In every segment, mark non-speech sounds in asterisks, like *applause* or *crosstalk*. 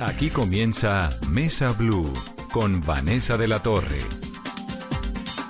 Aquí comienza Mesa Blue con Vanessa de la Torre.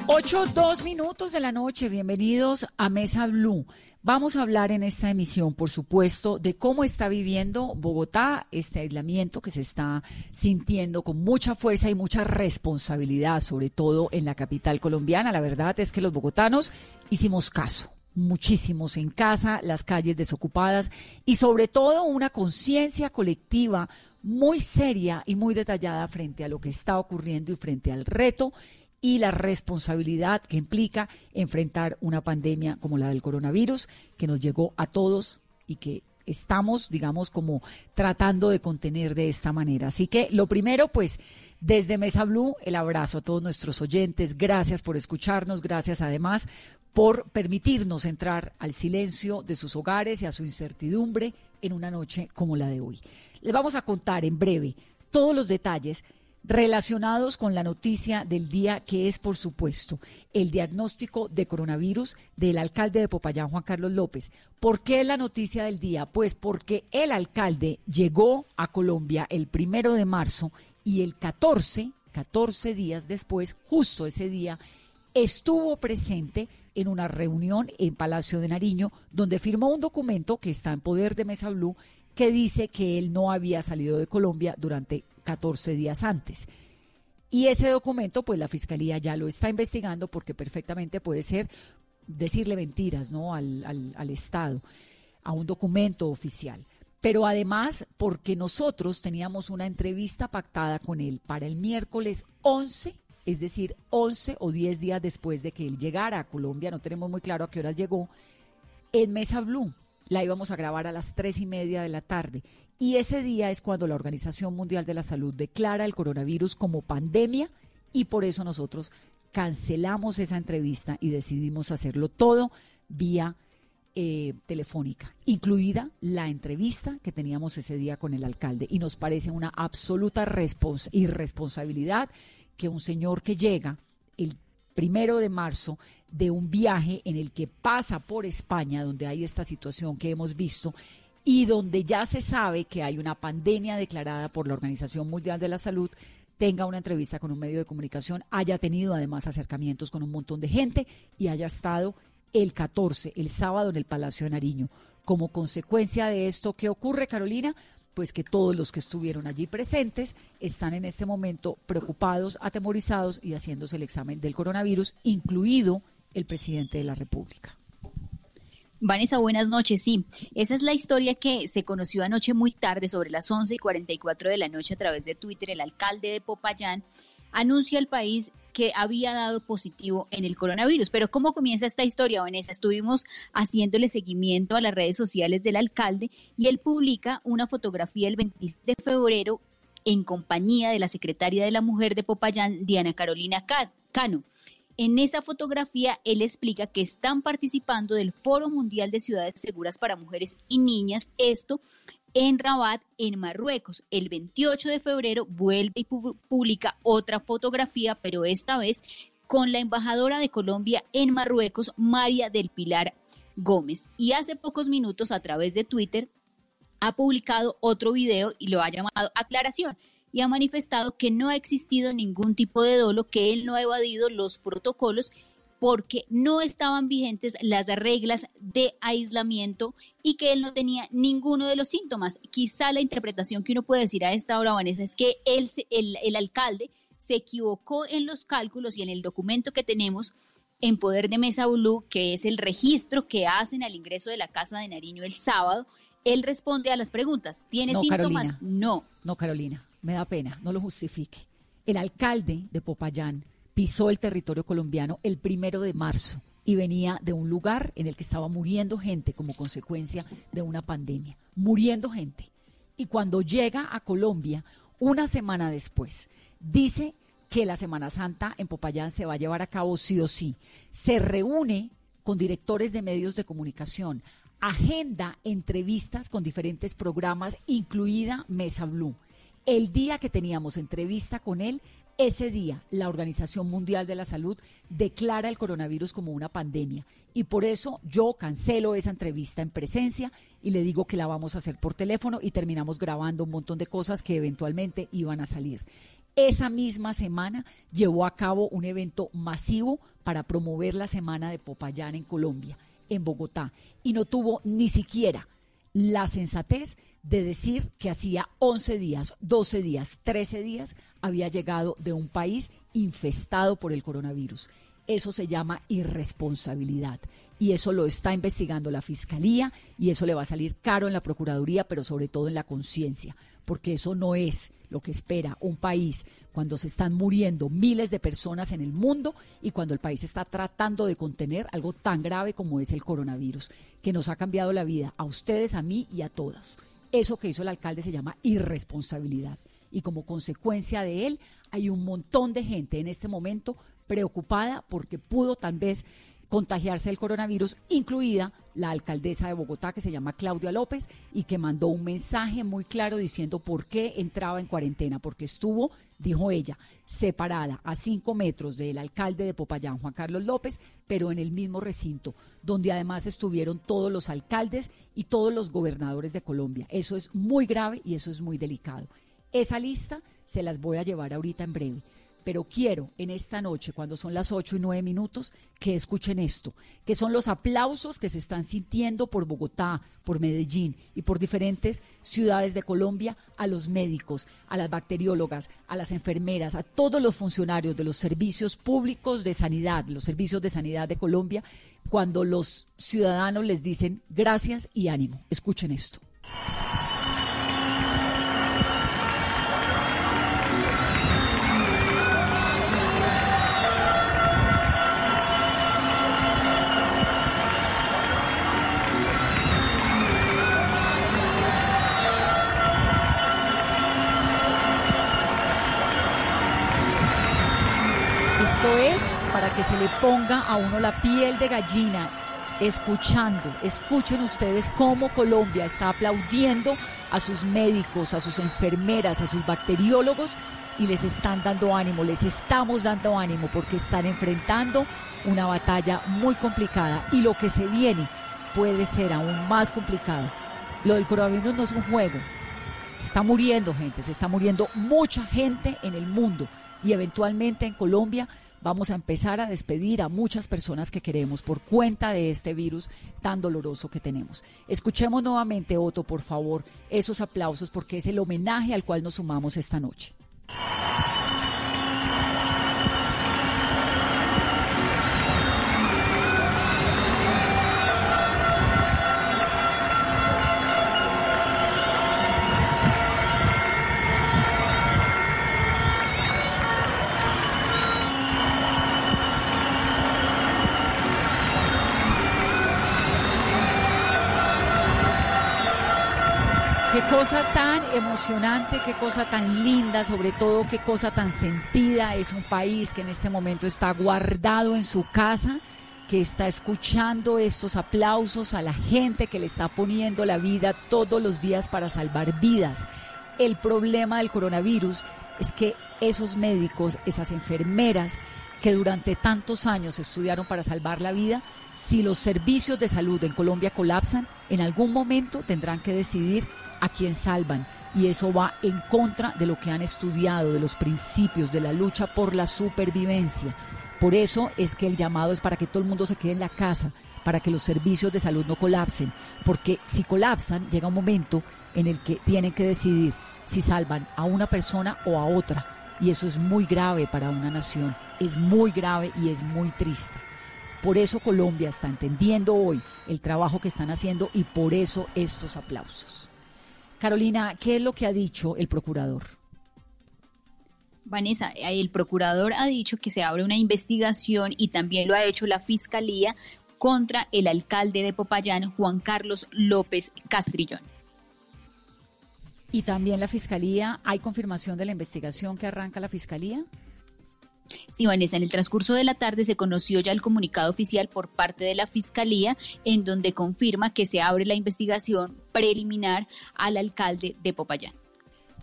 Ocho, dos minutos de la noche. Bienvenidos a Mesa Blue. Vamos a hablar en esta emisión, por supuesto, de cómo está viviendo Bogotá este aislamiento que se está sintiendo con mucha fuerza y mucha responsabilidad, sobre todo en la capital colombiana. La verdad es que los bogotanos hicimos caso muchísimos en casa, las calles desocupadas y sobre todo una conciencia colectiva muy seria y muy detallada frente a lo que está ocurriendo y frente al reto y la responsabilidad que implica enfrentar una pandemia como la del coronavirus que nos llegó a todos y que estamos, digamos, como tratando de contener de esta manera. Así que lo primero, pues, desde Mesa Blue, el abrazo a todos nuestros oyentes. Gracias por escucharnos, gracias además por permitirnos entrar al silencio de sus hogares y a su incertidumbre en una noche como la de hoy. Les vamos a contar en breve todos los detalles relacionados con la noticia del día, que es, por supuesto, el diagnóstico de coronavirus del alcalde de Popayán, Juan Carlos López. ¿Por qué la noticia del día? Pues porque el alcalde llegó a Colombia el primero de marzo y el 14, 14 días después, justo ese día, estuvo presente en una reunión en Palacio de Nariño, donde firmó un documento que está en poder de Mesa Blue, que dice que él no había salido de Colombia durante 14 días antes. Y ese documento, pues la Fiscalía ya lo está investigando porque perfectamente puede ser decirle mentiras ¿no? al, al, Estado, a un documento oficial. Pero además, porque nosotros teníamos una entrevista pactada con él para el miércoles 11 es decir, 11 o 10 días después de que él llegara a Colombia, no tenemos muy claro a qué horas llegó, en Mesa Blue. La íbamos a grabar a las tres y media de la tarde. Y ese día es cuando la Organización Mundial de la Salud declara el coronavirus como pandemia y por eso nosotros cancelamos esa entrevista y decidimos hacerlo todo vía eh, telefónica, incluida la entrevista que teníamos ese día con el alcalde. Y nos parece una absoluta irresponsabilidad que un señor que llega el primero de marzo de un viaje en el que pasa por España, donde hay esta situación que hemos visto, y donde ya se sabe que hay una pandemia declarada por la Organización Mundial de la Salud, tenga una entrevista con un medio de comunicación, haya tenido además acercamientos con un montón de gente y haya estado el 14, el sábado, en el Palacio de Nariño. Como consecuencia de esto, ¿qué ocurre, Carolina? Pues que todos los que estuvieron allí presentes están en este momento preocupados, atemorizados y haciéndose el examen del coronavirus, incluido el presidente de la República. Vanessa, buenas noches. Sí, esa es la historia que se conoció anoche muy tarde, sobre las 11 y 44 de la noche, a través de Twitter. El alcalde de Popayán anuncia al país que había dado positivo en el coronavirus. Pero ¿cómo comienza esta historia, Vanessa? Estuvimos haciéndole seguimiento a las redes sociales del alcalde y él publica una fotografía el 26 de febrero en compañía de la secretaria de la Mujer de Popayán, Diana Carolina Cano. En esa fotografía, él explica que están participando del Foro Mundial de Ciudades Seguras para Mujeres y Niñas, esto en Rabat, en Marruecos. El 28 de febrero vuelve y publica otra fotografía, pero esta vez con la embajadora de Colombia en Marruecos, María del Pilar Gómez. Y hace pocos minutos a través de Twitter ha publicado otro video y lo ha llamado aclaración y ha manifestado que no ha existido ningún tipo de dolo, que él no ha evadido los protocolos porque no estaban vigentes las reglas de aislamiento y que él no tenía ninguno de los síntomas. Quizá la interpretación que uno puede decir a esta hora, Vanessa, es que él, el, el alcalde se equivocó en los cálculos y en el documento que tenemos en poder de Mesa Blue, que es el registro que hacen al ingreso de la Casa de Nariño el sábado. Él responde a las preguntas. ¿Tiene síntomas? No. No, Carolina, me da pena, no lo justifique. El alcalde de Popayán pisó el territorio colombiano el primero de marzo y venía de un lugar en el que estaba muriendo gente como consecuencia de una pandemia, muriendo gente. Y cuando llega a Colombia, una semana después, dice que la Semana Santa en Popayán se va a llevar a cabo sí o sí. Se reúne con directores de medios de comunicación, agenda entrevistas con diferentes programas, incluida Mesa Blue. El día que teníamos entrevista con él, ese día la Organización Mundial de la Salud declara el coronavirus como una pandemia y por eso yo cancelo esa entrevista en presencia y le digo que la vamos a hacer por teléfono y terminamos grabando un montón de cosas que eventualmente iban a salir. Esa misma semana llevó a cabo un evento masivo para promover la Semana de Popayán en Colombia, en Bogotá, y no tuvo ni siquiera la sensatez de decir que hacía 11 días, 12 días, 13 días había llegado de un país infestado por el coronavirus. Eso se llama irresponsabilidad y eso lo está investigando la Fiscalía y eso le va a salir caro en la Procuraduría, pero sobre todo en la conciencia, porque eso no es lo que espera un país cuando se están muriendo miles de personas en el mundo y cuando el país está tratando de contener algo tan grave como es el coronavirus, que nos ha cambiado la vida a ustedes, a mí y a todas. Eso que hizo el alcalde se llama irresponsabilidad y como consecuencia de él hay un montón de gente en este momento preocupada porque pudo tal vez contagiarse del coronavirus, incluida la alcaldesa de Bogotá que se llama Claudia López y que mandó un mensaje muy claro diciendo por qué entraba en cuarentena, porque estuvo, dijo ella, separada a cinco metros del alcalde de Popayán, Juan Carlos López, pero en el mismo recinto, donde además estuvieron todos los alcaldes y todos los gobernadores de Colombia. Eso es muy grave y eso es muy delicado. Esa lista se las voy a llevar ahorita en breve pero quiero en esta noche, cuando son las ocho y nueve minutos, que escuchen esto, que son los aplausos que se están sintiendo por Bogotá, por Medellín y por diferentes ciudades de Colombia a los médicos, a las bacteriólogas, a las enfermeras, a todos los funcionarios de los servicios públicos de sanidad, los servicios de sanidad de Colombia, cuando los ciudadanos les dicen gracias y ánimo. Escuchen esto. Que se le ponga a uno la piel de gallina escuchando, escuchen ustedes cómo Colombia está aplaudiendo a sus médicos, a sus enfermeras, a sus bacteriólogos y les están dando ánimo, les estamos dando ánimo porque están enfrentando una batalla muy complicada y lo que se viene puede ser aún más complicado. Lo del coronavirus no es un juego, se está muriendo gente, se está muriendo mucha gente en el mundo y eventualmente en Colombia vamos a empezar a despedir a muchas personas que queremos por cuenta de este virus tan doloroso que tenemos. Escuchemos nuevamente, Otto, por favor, esos aplausos porque es el homenaje al cual nos sumamos esta noche. Cosa tan emocionante, qué cosa tan linda, sobre todo qué cosa tan sentida. Es un país que en este momento está guardado en su casa, que está escuchando estos aplausos a la gente que le está poniendo la vida todos los días para salvar vidas. El problema del coronavirus es que esos médicos, esas enfermeras que durante tantos años estudiaron para salvar la vida, si los servicios de salud en Colombia colapsan, en algún momento tendrán que decidir a quien salvan. Y eso va en contra de lo que han estudiado, de los principios, de la lucha por la supervivencia. Por eso es que el llamado es para que todo el mundo se quede en la casa, para que los servicios de salud no colapsen. Porque si colapsan, llega un momento en el que tienen que decidir si salvan a una persona o a otra. Y eso es muy grave para una nación, es muy grave y es muy triste. Por eso Colombia está entendiendo hoy el trabajo que están haciendo y por eso estos aplausos. Carolina, ¿qué es lo que ha dicho el procurador? Vanessa, el procurador ha dicho que se abre una investigación y también lo ha hecho la fiscalía contra el alcalde de Popayán, Juan Carlos López Castrillón. ¿Y también la fiscalía? ¿Hay confirmación de la investigación que arranca la fiscalía? Sí, Vanessa, en el transcurso de la tarde se conoció ya el comunicado oficial por parte de la Fiscalía en donde confirma que se abre la investigación preliminar al alcalde de Popayán.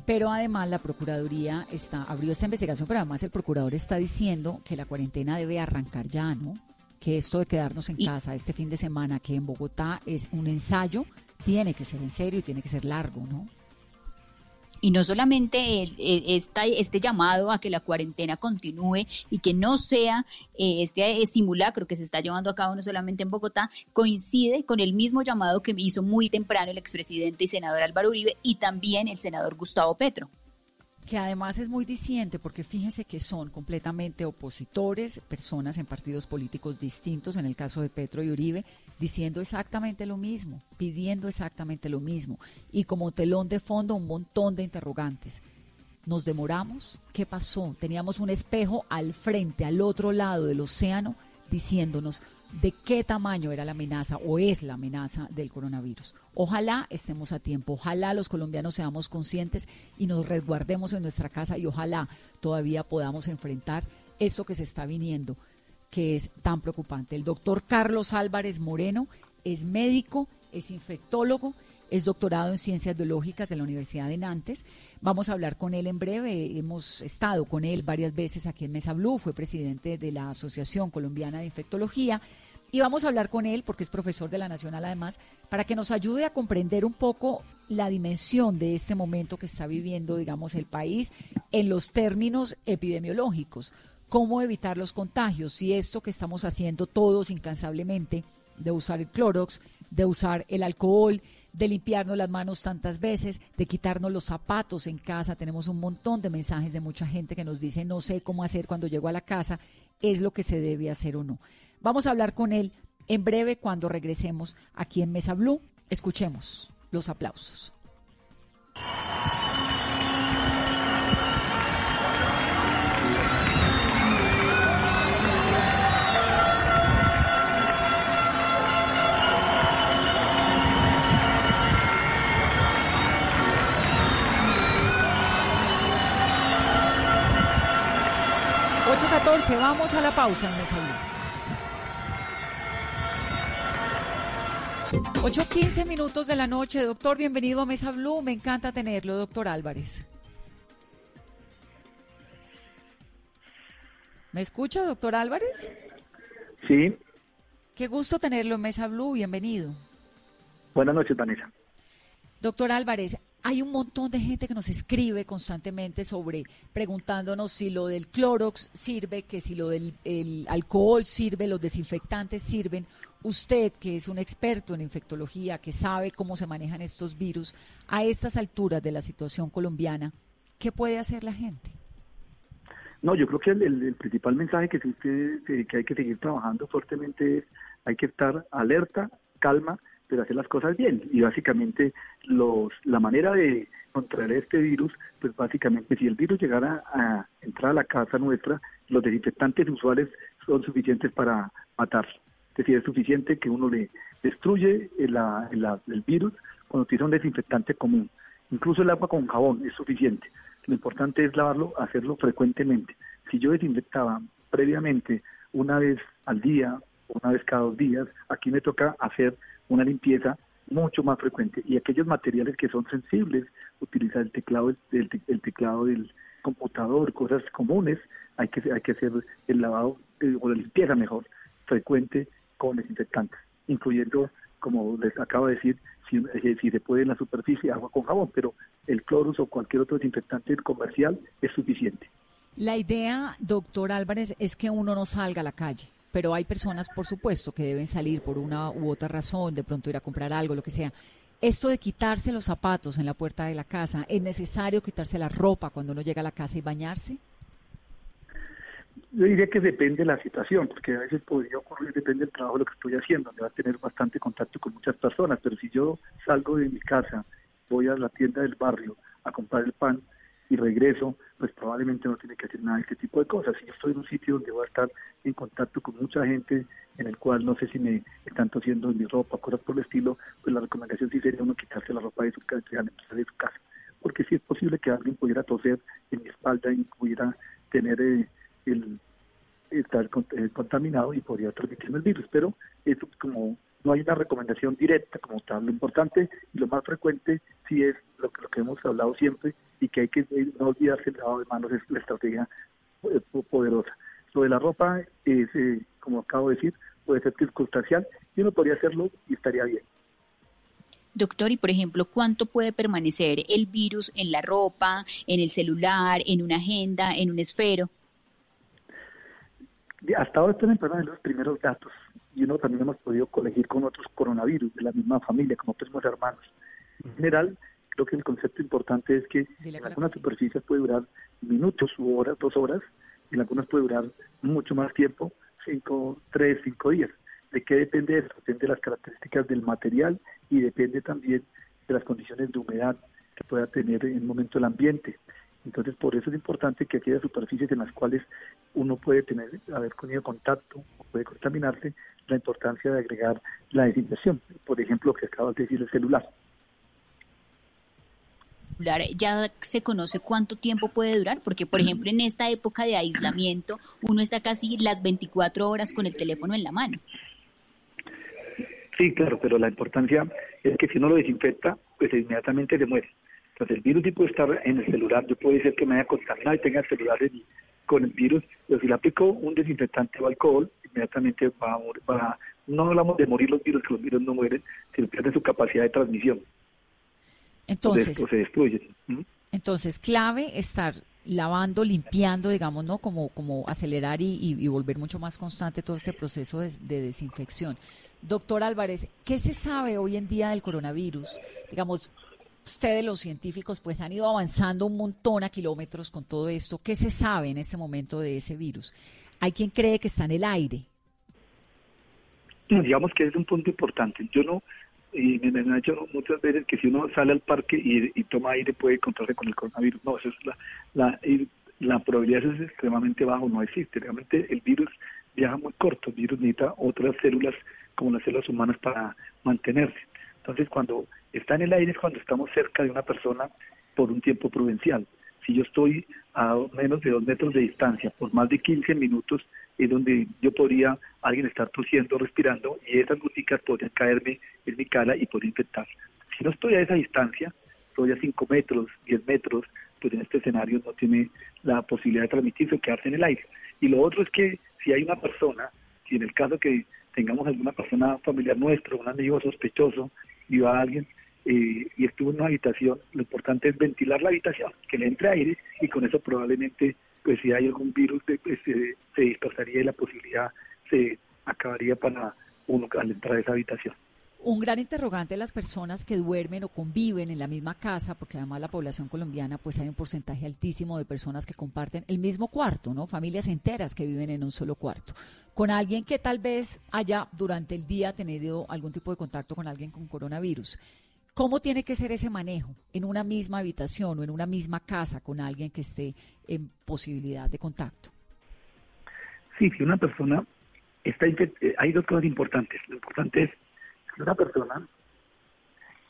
Pero además la Procuraduría está, abrió esta investigación, pero además el procurador está diciendo que la cuarentena debe arrancar ya, ¿no? Que esto de quedarnos en casa este fin de semana, que en Bogotá es un ensayo, tiene que ser en serio y tiene que ser largo, ¿no? Y no solamente este llamado a que la cuarentena continúe y que no sea eh, este simulacro que se está llevando a cabo no solamente en Bogotá, coincide con el mismo llamado que hizo muy temprano el expresidente y senador Álvaro Uribe y también el senador Gustavo Petro. Que además es muy diciente porque fíjense que son completamente opositores, personas en partidos políticos distintos, en el caso de Petro y Uribe, diciendo exactamente lo mismo, pidiendo exactamente lo mismo y como telón de fondo un montón de interrogantes. ¿Nos demoramos? ¿Qué pasó? Teníamos un espejo al frente, al otro lado del océano, diciéndonos, de qué tamaño era la amenaza o es la amenaza del coronavirus. Ojalá estemos a tiempo, ojalá los colombianos seamos conscientes y nos resguardemos en nuestra casa y ojalá todavía podamos enfrentar eso que se está viniendo, que es tan preocupante. El doctor Carlos Álvarez Moreno es médico, es infectólogo es doctorado en Ciencias Biológicas de la Universidad de Nantes. Vamos a hablar con él en breve. Hemos estado con él varias veces aquí en Mesa Blue. Fue presidente de la Asociación Colombiana de Infectología. Y vamos a hablar con él, porque es profesor de la Nacional además, para que nos ayude a comprender un poco la dimensión de este momento que está viviendo, digamos, el país en los términos epidemiológicos. Cómo evitar los contagios, si esto que estamos haciendo todos incansablemente, de usar el Clorox, de usar el alcohol, de limpiarnos las manos tantas veces, de quitarnos los zapatos en casa. Tenemos un montón de mensajes de mucha gente que nos dice no sé cómo hacer cuando llego a la casa, es lo que se debe hacer o no. Vamos a hablar con él en breve cuando regresemos aquí en Mesa Blue. Escuchemos los aplausos. 8.14, vamos a la pausa en Mesa Blue. 8.15 minutos de la noche, doctor, bienvenido a Mesa Blue, me encanta tenerlo, doctor Álvarez. ¿Me escucha, doctor Álvarez? Sí. Qué gusto tenerlo en Mesa Blue, bienvenido. Buenas noches, Vanessa. Doctor Álvarez, hay un montón de gente que nos escribe constantemente sobre preguntándonos si lo del Clorox sirve, que si lo del alcohol sirve, los desinfectantes sirven. Usted, que es un experto en infectología, que sabe cómo se manejan estos virus, a estas alturas de la situación colombiana, ¿qué puede hacer la gente? No, yo creo que el, principal mensaje que, que hay que seguir trabajando fuertemente es hay que estar alerta, calma pero hacer las cosas bien. Y básicamente los, la manera de contraer este virus, pues básicamente si el virus llegara a entrar a la casa nuestra, los desinfectantes usuales son suficientes para matarlo. Es decir, es suficiente que uno le destruye el, el virus cuando utiliza un desinfectante común. Incluso el agua con jabón es suficiente. Lo importante es lavarlo, hacerlo frecuentemente. Si yo desinfectaba previamente una vez al día, una vez cada dos días, aquí me toca hacer una limpieza mucho más frecuente y aquellos materiales que son sensibles, utilizar el teclado el, teclado del computador, cosas comunes, hay que hay que hacer el lavado eh, o la limpieza mejor frecuente con desinfectantes, incluyendo como les acabo de decir, si, eh, si se puede en la superficie agua con jabón, pero el clorus o cualquier otro desinfectante comercial es suficiente. La idea, doctor Álvarez, es que uno no salga a la calle pero hay personas, por supuesto, que deben salir por una u otra razón, de pronto ir a comprar algo, lo que sea. Esto de quitarse los zapatos en la puerta de la casa, ¿es necesario quitarse la ropa cuando uno llega a la casa y bañarse? Yo diría que depende de la situación, porque a veces podría ocurrir, depende del trabajo de lo que estoy haciendo, donde va a tener bastante contacto con muchas personas, pero si yo salgo de mi casa, voy a la tienda del barrio a comprar el pan, y regreso, pues probablemente no tiene que hacer nada de este tipo de cosas. Si yo estoy en un sitio donde voy a estar en contacto con mucha gente, en el cual no sé si me están tosiendo en mi ropa, cosas por el estilo, pues la recomendación sí sería uno quitarse la ropa de su casa, de su casa. Porque sí es posible que alguien pudiera toser en mi espalda y pudiera tener eh, el estar eh, contaminado y podría transmitirme el virus, pero eso como no hay una recomendación directa como tal. Lo importante y lo más frecuente sí es lo que, lo que hemos hablado siempre y que hay que no olvidarse el lavado de manos, es la estrategia eh, poderosa. Lo de la ropa es, eh, como acabo de decir, puede ser circunstancial y uno podría hacerlo y estaría bien. Doctor, y por ejemplo, ¿cuánto puede permanecer el virus en la ropa, en el celular, en una agenda, en un esfero? Hasta ahora están en los primeros datos y uno también hemos podido colegir con otros coronavirus de la misma familia, como primos hermanos. En general, creo que el concepto importante es que en algunas superficies puede durar minutos u horas, dos horas, y en algunas puede durar mucho más tiempo, cinco, tres, cinco días. ¿De qué depende eso? Depende de las características del material y depende también de las condiciones de humedad que pueda tener en un momento el ambiente. Entonces, por eso es importante que aquellas superficies en las cuales uno puede tener, haber tenido contacto o puede contaminarse, la importancia de agregar la desinfección. Por ejemplo, lo que acabas de decir, el celular. ¿Ya se conoce cuánto tiempo puede durar? Porque, por ejemplo, en esta época de aislamiento, uno está casi las 24 horas con el teléfono en la mano. Sí, claro, pero la importancia es que si uno lo desinfecta, pues inmediatamente se muere. Entonces el virus sí puede estar en el celular, yo puede ser que me haya contaminado y tenga el celular con el virus, pero si le aplico un desinfectante o alcohol, inmediatamente va a morir. no hablamos de morir los virus, que los virus no mueren, sino pierden su capacidad de transmisión. Entonces, se destruyen. Entonces, clave estar lavando, limpiando, digamos, ¿no? Como, como acelerar y, volver mucho más constante todo este proceso de, desinfección. Doctor Álvarez, ¿qué se sabe hoy en día del coronavirus? Digamos, ustedes los científicos pues han ido avanzando un montón a kilómetros con todo esto. ¿Qué se sabe en este momento de ese virus? Hay quien cree que está en el aire. digamos que es un punto importante. Yo no, y me, han dicho muchas veces que si uno sale al parque y, toma aire puede encontrarse con el coronavirus. No, eso es la, la, la probabilidad es extremadamente bajo, no existe. Realmente el virus viaja muy corto, el virus necesita otras células como las células humanas para mantenerse. Entonces cuando está en el aire es cuando estamos cerca de una persona por un tiempo prudencial. Si yo estoy a menos de dos metros de distancia por más de 15 minutos, es donde yo podría alguien estar tosiendo, respirando, y esas goticas podrían caerme en mi cara y podría infectar. Si no estoy a esa distancia, estoy a 5 metros, 10 metros, pues en este escenario no tiene la posibilidad de transmitirse o quedarse en el aire. Y lo otro es que si hay una persona, si en el caso que tengamos alguna persona familiar nuestro, un amigo sospechoso, va alguien eh, y estuvo en una habitación, lo importante es ventilar la habitación, que le entre aire y con eso probablemente, pues si hay algún virus, pues, se dispersaría y la posibilidad se acabaría para uno al entrar a esa habitación. Un gran interrogante de las personas que duermen o conviven en la misma casa, porque además la población colombiana, pues hay un porcentaje altísimo de personas que comparten el mismo cuarto, ¿no? Familias enteras que viven en un solo cuarto. Con alguien que tal vez haya durante el día tenido algún tipo de contacto con alguien con coronavirus. ¿Cómo tiene que ser ese manejo en una misma habitación o en una misma casa con alguien que esté en posibilidad de contacto? Sí, si una persona está eh, hay dos cosas importantes. Lo importante es una persona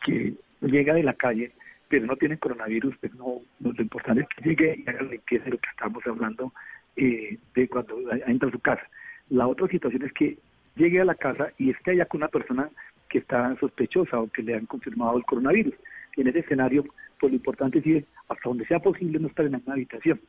que llega de la calle, pero no tiene coronavirus, pues no, lo importante es que llegue y haga limpieza de lo que estamos hablando eh, de cuando entra a su casa. La otra situación es que llegue a la casa y esté allá con una persona que está sospechosa o que le han confirmado el coronavirus. Y en ese escenario, pues lo importante es hasta donde sea posible no estar en una habitación.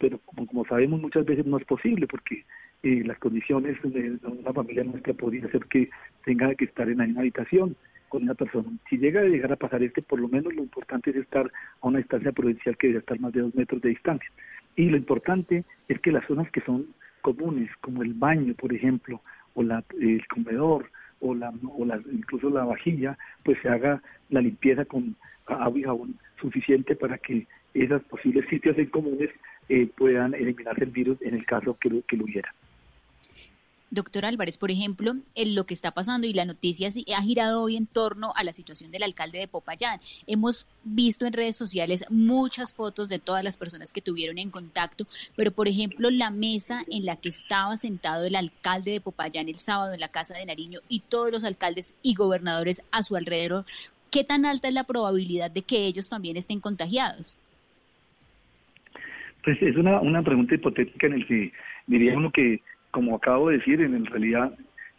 Pero como, como sabemos muchas veces no es posible porque eh, las condiciones de una familia nuestra podría ser que tenga que estar en la misma habitación con una persona. Si llega a llegar a pasar este, por lo menos lo importante es estar a una distancia prudencial que debe estar más de dos metros de distancia. Y lo importante es que las zonas que son comunes, como el baño, por ejemplo, o la, el comedor, o, la, o la, incluso la vajilla, pues se haga la limpieza con agua y jabón suficiente para que esos posibles sitios en comunes eh, puedan eliminar el virus en el caso que que lo hubiera. Doctor Álvarez, por ejemplo, en lo que está pasando y la noticia ha girado hoy en torno a la situación del alcalde de Popayán. Hemos visto en redes sociales muchas fotos de todas las personas que tuvieron en contacto, pero por ejemplo, la mesa en la que estaba sentado el alcalde de Popayán el sábado en la Casa de Nariño y todos los alcaldes y gobernadores a su alrededor, ¿qué tan alta es la probabilidad de que ellos también estén contagiados? Pues es una, una pregunta hipotética en el que diría uno que como acabo de decir, en realidad,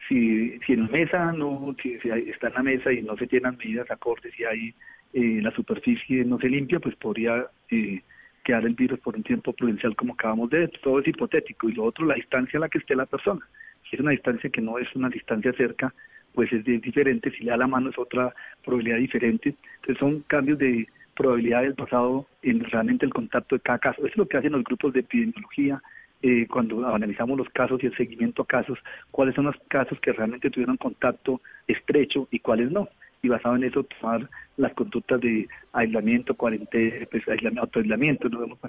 si, si en mesa no, si, está en la mesa y no se tienen medidas acordes y hay eh, la superficie no se limpia, pues podría eh, quedar el virus por un tiempo prudencial como acabamos de ver. Todo es hipotético. Y lo otro, la distancia a la que esté la persona. Si es una distancia que no es una distancia cerca, pues es diferente. Si le da la mano es otra probabilidad diferente. Entonces son cambios de probabilidad del pasado en realmente el contacto de cada caso. Eso es lo que hacen los grupos de epidemiología, eh, cuando analizamos los casos y el seguimiento a casos, cuáles son los casos que realmente tuvieron contacto estrecho y cuáles no. Y basado en eso tomar las conductas de aislamiento, cuarentena, pues, aislamiento, autoaislamiento, no vemos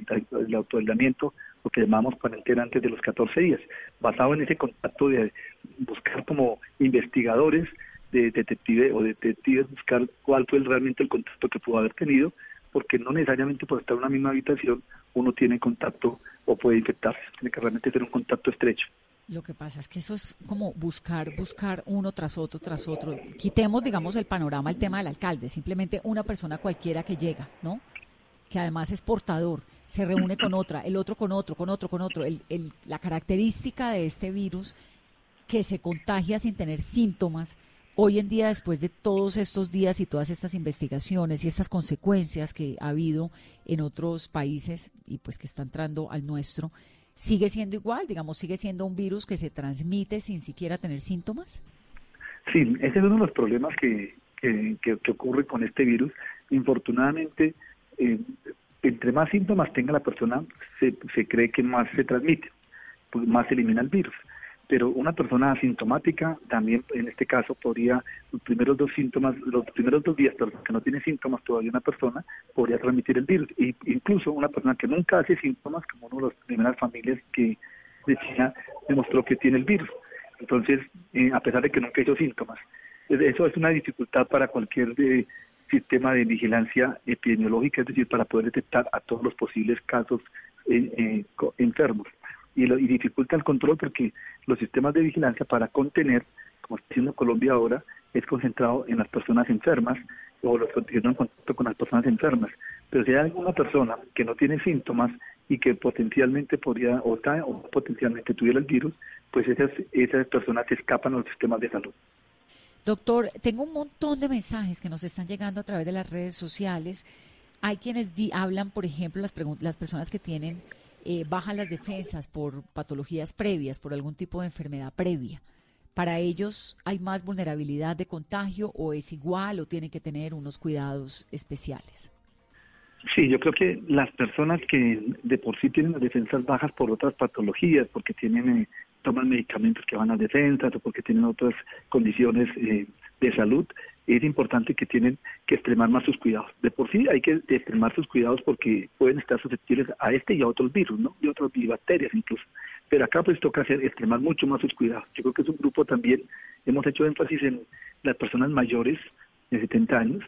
el autoaislamiento, lo que llamamos cuarentena antes de los 14 días. Basado en ese contacto de buscar como investigadores, de detective o detectives, buscar cuál fue realmente el contacto que pudo haber tenido porque no necesariamente por estar en una misma habitación uno tiene contacto o puede infectarse, tiene que realmente tener un contacto estrecho. Lo que pasa es que eso es como buscar, buscar uno tras otro, tras otro. Quitemos, digamos, el panorama, el tema del alcalde, simplemente una persona cualquiera que llega, ¿no? Que además es portador, se reúne con otra, el otro con otro, con otro, con otro. El, el, la característica de este virus que se contagia sin tener síntomas, Hoy en día, después de todos estos días y todas estas investigaciones y estas consecuencias que ha habido en otros países y pues que está entrando al nuestro, ¿sigue siendo igual? Digamos, ¿sigue siendo un virus que se transmite sin siquiera tener síntomas? Sí, ese es uno de los problemas que, que, ocurre con este virus. Infortunadamente, eh, entre más síntomas tenga la persona, se, se cree que más se transmite, pues más elimina el virus pero una persona asintomática también en este caso podría, los primeros dos síntomas, los primeros dos días, pero que no tiene síntomas todavía una persona, podría transmitir el virus. E incluso una persona que nunca hace síntomas, como una de las primeras familias que de China demostró que tiene el virus. Entonces, eh, a pesar de que nunca hizo síntomas. Eso es una dificultad para cualquier eh, sistema de vigilancia epidemiológica, es decir, para poder detectar a todos los posibles casos eh, enfermos y, lo, y dificulta el control porque los sistemas de vigilancia para contener, como está haciendo Colombia ahora, es concentrado en las personas enfermas o los que tienen contacto con las personas enfermas. Pero si hay alguna persona que no tiene síntomas y que potencialmente podría o, o potencialmente tuviera el virus, pues esas, esas personas escapan a los sistemas de salud. Doctor, tengo un montón de mensajes que nos están llegando a través de las redes sociales. Hay quienes hablan, por ejemplo, las, las personas que tienen eh, bajan las defensas por patologías previas, por algún tipo de enfermedad previa. ¿Para ellos hay más vulnerabilidad de contagio o es igual o tienen que tener unos cuidados especiales? Sí, yo creo que las personas que de por sí tienen las defensas bajas por otras patologías, porque tienen eh, toman medicamentos que van a defensas o porque tienen otras condiciones eh, de salud, es importante que tienen que extremar más sus cuidados. De por sí hay que extremar sus cuidados porque pueden estar susceptibles a este y a otros virus, ¿no? Y otras bacterias incluso. Pero acá pues toca hacer extremar mucho más sus cuidados. Yo creo que es un grupo también, hemos hecho énfasis en las personas mayores de 70 años,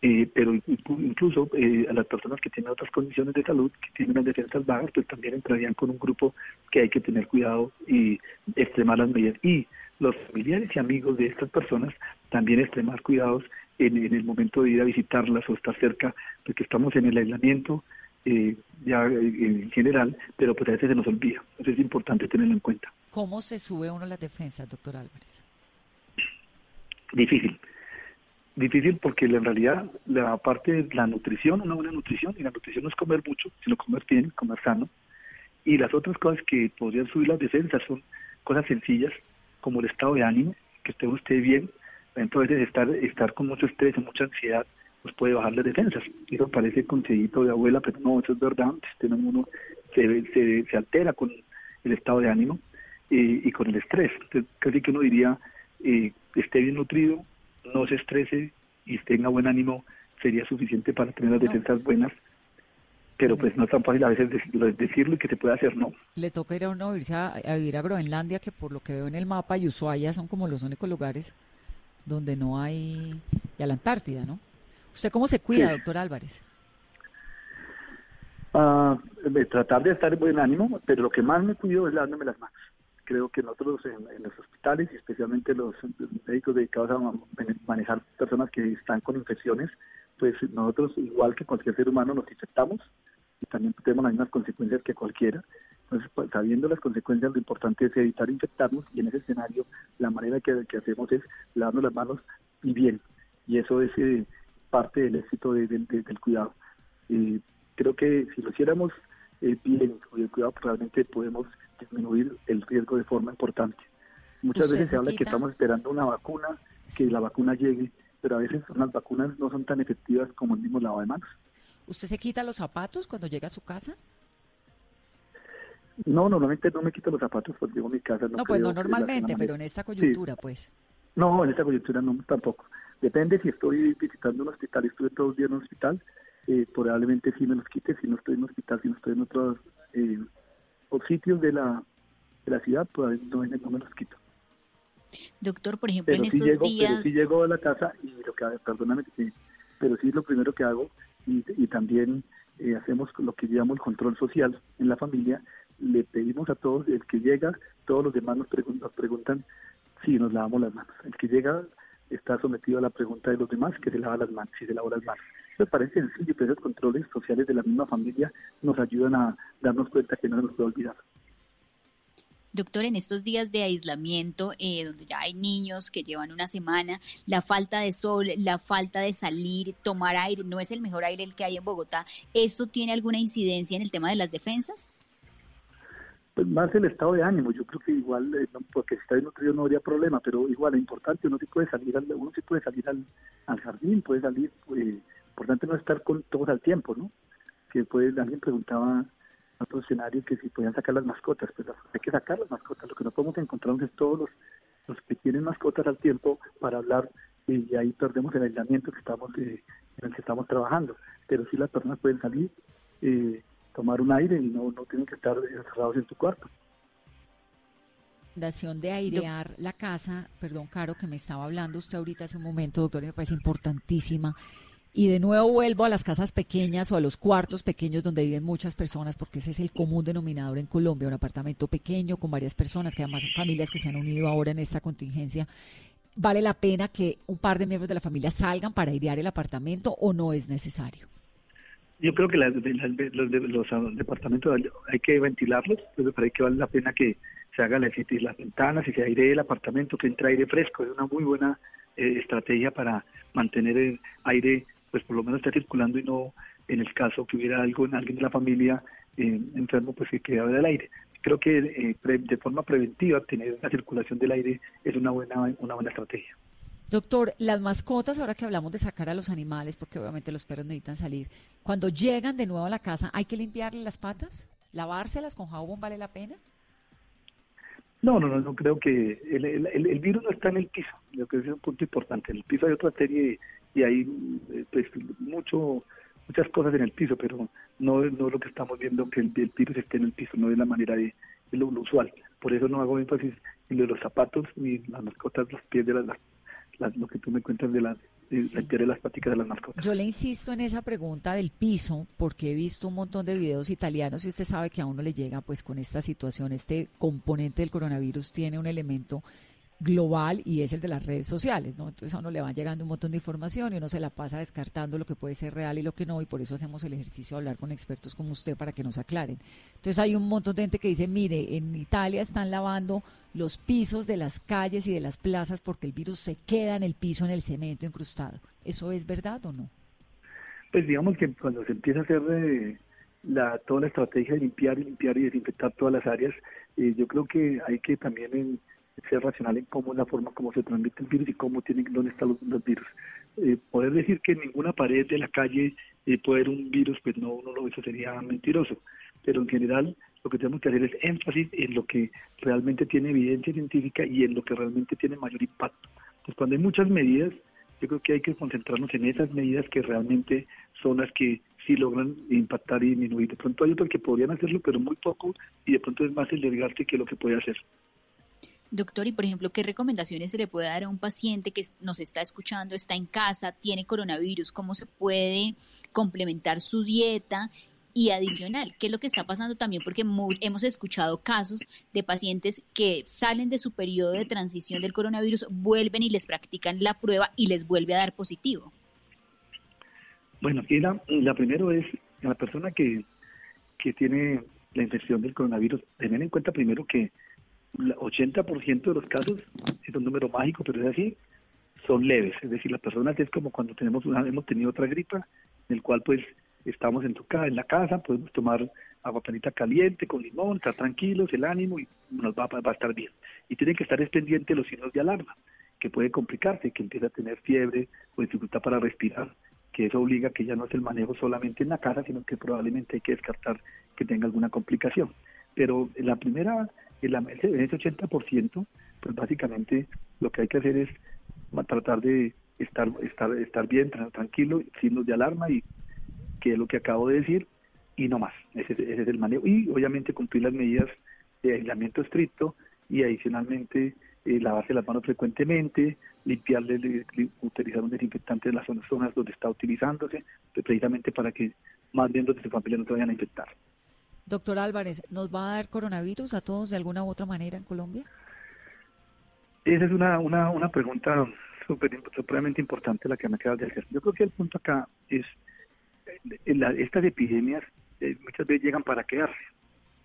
eh, pero incluso eh, a las personas que tienen otras condiciones de salud, que tienen las defensas bajas, pues también entrarían con un grupo que hay que tener cuidado y extremar las medidas. Y los familiares y amigos de estas personas también extremar cuidados en, el momento de ir a visitarlas o estar cerca, porque estamos en el aislamiento eh, ya en general, pero pues a veces se nos olvida. Entonces es importante tenerlo en cuenta. ¿Cómo se sube uno a las defensas, doctor Álvarez? Difícil difícil porque en realidad la parte de la nutrición, una buena nutrición, y la nutrición no es comer mucho, sino comer bien, comer sano. Y las otras cosas que podrían subir las defensas son cosas sencillas, como el estado de ánimo, que esté usted bien. Entonces, estar, estar con mucho estrés y mucha ansiedad, pues puede bajar las defensas. Eso parece consejito de abuela, pero no, eso es verdad. Usted uno se, se, se altera con el estado de ánimo eh, y con el estrés. Entonces, casi que uno diría, eh, esté bien nutrido, no se estrese y tenga buen ánimo, sería suficiente para tener las defensas buenas. Pero pues no es tan fácil a veces decirlo y que se puede hacer, no. Le toca ir a uno irse a, vivir a Groenlandia, que por lo que veo en el mapa, y Ushuaia son como los únicos lugares donde no hay... y a la Antártida, ¿no? ¿Usted cómo se cuida, doctor Álvarez? Uh, tratar de estar en buen ánimo, pero lo que más me cuido es lavándome las manos creo que nosotros en, los hospitales y especialmente los médicos dedicados a manejar personas que están con infecciones, pues nosotros igual que cualquier ser humano nos infectamos y también tenemos las mismas consecuencias que cualquiera Entonces, pues, sabiendo las consecuencias, lo importante es evitar infectarnos y en ese escenario la manera que, hacemos es lavarnos las manos y bien. Y eso es eh, parte del éxito del cuidado. Eh, creo que si lo hiciéramos eh, bien con el cuidado, realmente podemos disminuir el riesgo de forma importante. Muchas veces se habla que estamos esperando una vacuna, que la vacuna llegue, pero a veces las vacunas no son tan efectivas como el mismo lavado de manos. ¿Usted se quita los zapatos cuando llega a su casa? No, normalmente no me quito los zapatos cuando llego a mi casa. No, pues no normalmente, pero en esta coyuntura, pues. No, en esta coyuntura no tampoco. Depende si estoy visitando un hospital, estuve todos los días en un hospital, eh, probablemente sí me los quite, si no estoy en un hospital, si no estoy en otros eh, sitios de la, de la ciudad, pues no, no me los quito. Doctor, por ejemplo, en estos días... Pero sí llego a la casa y lo que perdóname, pero sí es lo primero que hago y, y también eh, hacemos lo que llamamos el control social en la familia. Le pedimos a todos, el que llega, todos los demás nos, nos preguntan si nos lavamos las manos. El que llega está sometido a la pregunta de los demás que se lava las manos, si se lava las manos. Me parece sencillo, pero esos controles sociales de la misma familia nos ayudan a darnos cuenta que no nos puede olvidar. Doctor, en estos días de aislamiento, eh, donde ya hay niños que llevan una semana, la falta de sol, la falta de salir, tomar aire, no es el mejor aire el que hay en Bogotá, ¿eso tiene alguna incidencia en el tema de las defensas? Pues más el estado de ánimo, yo creo que igual, eh, porque si está nutrido no habría problema, pero igual es importante, uno sí puede salir al, uno sí puede salir al, jardín, puede salir, eh, importante no estar con todos al tiempo, ¿no? Que puede, alguien preguntaba otro escenario que si podían sacar las mascotas, pues hay que sacar las mascotas, lo que no podemos encontrar es todos los, los que tienen mascotas al tiempo para hablar y ahí perdemos el aislamiento que estamos eh, en el que estamos trabajando, pero si las personas pueden salir, eh, tomar un aire y no, no tienen que estar encerrados en su cuarto. Fundación de airear la casa, perdón, Caro, que me estaba hablando usted ahorita hace un momento, doctor, me parece importantísima y de nuevo vuelvo a las casas pequeñas o a los cuartos pequeños donde viven muchas personas, porque ese es el común denominador en Colombia, un apartamento pequeño con varias personas, que además son familias que se han unido ahora en esta contingencia. ¿Vale la pena que un par de miembros de la familia salgan para airear el apartamento o no es necesario? Yo creo que los, departamentos hay que ventilarlos, entonces para que vale la pena que se hagan las, las ventanas y se airee el apartamento, que entre aire fresco. Es una muy buena eh, estrategia para mantener el aire pues por lo menos está circulando y no en el caso que hubiera algo en alguien de la familia eh, enfermo, pues que quedaba del aire. Creo que eh, de forma preventiva tener la circulación del aire es una buena, una buena estrategia. Doctor, las mascotas, ahora que hablamos de sacar a los animales, porque obviamente los perros necesitan salir, cuando llegan de nuevo a la casa, ¿hay que limpiarle las patas? ¿Lavárselas con jabón vale la pena? No, no, no, no creo que el, el, virus no está en el piso, lo que es un punto importante. En el piso hay otra serie y hay eh, pues mucho muchas cosas en el piso, pero no, no lo que estamos viendo que el, virus esté en el piso, no es la manera de, lo, usual. Por eso no hago énfasis en lo de los zapatos ni las mascotas, los pies de las, las, lo que tú me cuentas de las de las paticas de las mascotas. Yo le insisto en esa pregunta del piso, porque he visto un montón de videos italianos y usted sabe que a uno le llega pues con esta situación, este componente del coronavirus tiene un elemento global y es el de las redes sociales, ¿no? Entonces a uno le va llegando un montón de información y uno se la pasa descartando lo que puede ser real y lo que no, y por eso hacemos el ejercicio de hablar con expertos como usted para que nos aclaren. Entonces hay un montón de gente que dice, mire, en Italia están lavando los pisos de las calles y de las plazas porque el virus se queda en el piso, en el cemento incrustado. ¿Eso es verdad o no? Pues digamos que cuando se empieza a hacer eh, la, toda la estrategia de limpiar limpiar y desinfectar todas las áreas, eh, yo creo que hay que también... En, ser racional en cómo es la forma como se transmite el virus y cómo tienen, dónde están los, virus. Eh, poder decir que en ninguna pared de la calle eh, puede haber un virus, pues no, uno lo, eso sería mentiroso. Pero en general lo que tenemos que hacer es énfasis en lo que realmente tiene evidencia científica y en lo que realmente tiene mayor impacto. Pues cuando hay muchas medidas, yo creo que hay que concentrarnos en esas medidas que realmente son las que sí logran impactar y disminuir. De pronto hay otras que podrían hacerlo, pero muy poco, y de pronto es más el desgaste que lo que puede hacer. Doctor, y por ejemplo, ¿qué recomendaciones se le puede dar a un paciente que nos está escuchando, está en casa, tiene coronavirus? ¿Cómo se puede complementar su dieta? Y adicional, ¿qué es lo que está pasando también? Porque hemos escuchado casos de pacientes que salen de su periodo de transición del coronavirus, vuelven y les practican la prueba y les vuelve a dar positivo. Bueno, aquí la, la primero es la persona que, que tiene la infección del coronavirus. Tener en cuenta primero que 80% de los casos, es un número mágico, pero es así, son leves. Es decir, las personas es como cuando tenemos una, hemos tenido otra gripa, en el cual pues estamos en tu en la casa, podemos tomar agua panita caliente con limón, estar tranquilos, el ánimo y nos va, va a estar bien. Y tienen que estar pendientes los signos de alarma, que puede complicarse, que empieza a tener fiebre o dificultad para respirar, que eso obliga que ya no es el manejo solamente en la casa, sino que probablemente hay que descartar que tenga alguna complicación. Pero la primera, en, en ese 80%, pues básicamente lo que hay que hacer es tratar de estar estar estar bien, tranquilo, signos de alarma y que es lo que acabo de decir y no más. Ese, es el manejo y obviamente cumplir las medidas de aislamiento estricto y adicionalmente eh, lavarse las manos frecuentemente, limpiarle, utilizar un desinfectante en las zonas, donde está utilizándose, precisamente para que más miembros de su familia no se vayan a infectar. Doctor Álvarez, ¿nos va a dar coronavirus a todos de alguna u otra manera en Colombia? Esa es una, una, una pregunta super, supremamente importante la que me acabas de hacer. Yo creo que el punto acá es, eh, estas epidemias eh, muchas veces llegan para quedarse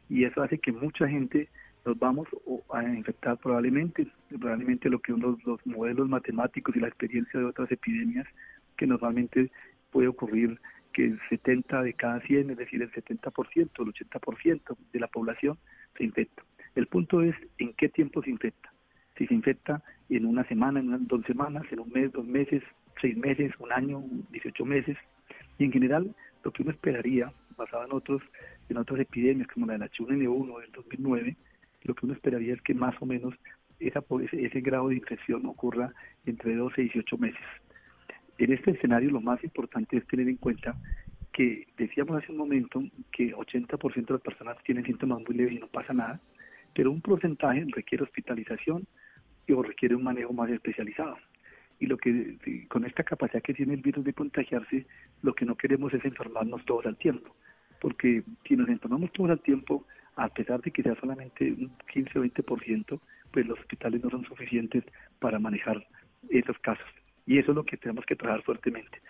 y eso hace que mucha gente nos vamos a infectar probablemente, probablemente lo que uno, los modelos matemáticos y la experiencia de otras epidemias, que normalmente puede ocurrir que el 70 de cada 100, es decir, el 70%, el 80% de la población se infecta. El punto es en qué tiempo se infecta si se infecta en una semana, en dos semanas, en un mes, dos meses, seis meses, un año, 18 meses. Y en general, lo que uno esperaría, basado en otros en otras epidemias como la del H1N1 del 2009, lo que uno esperaría es que más o menos esa, ese grado de infección ocurra entre 12 y 18 meses. En este escenario lo más importante es tener en cuenta que decíamos hace un momento que 80% de las personas tienen síntomas muy leves y no pasa nada, pero un porcentaje requiere hospitalización, o requiere un manejo más especializado. Y lo que con esta capacidad que tiene el virus de contagiarse, lo que no queremos es enfermarnos todos al tiempo, porque si nos enfermamos todos al tiempo, a pesar de que sea solamente un 15 o 20%, pues los hospitales no son suficientes para manejar esos casos. Y eso es lo que tenemos que trabajar fuertemente.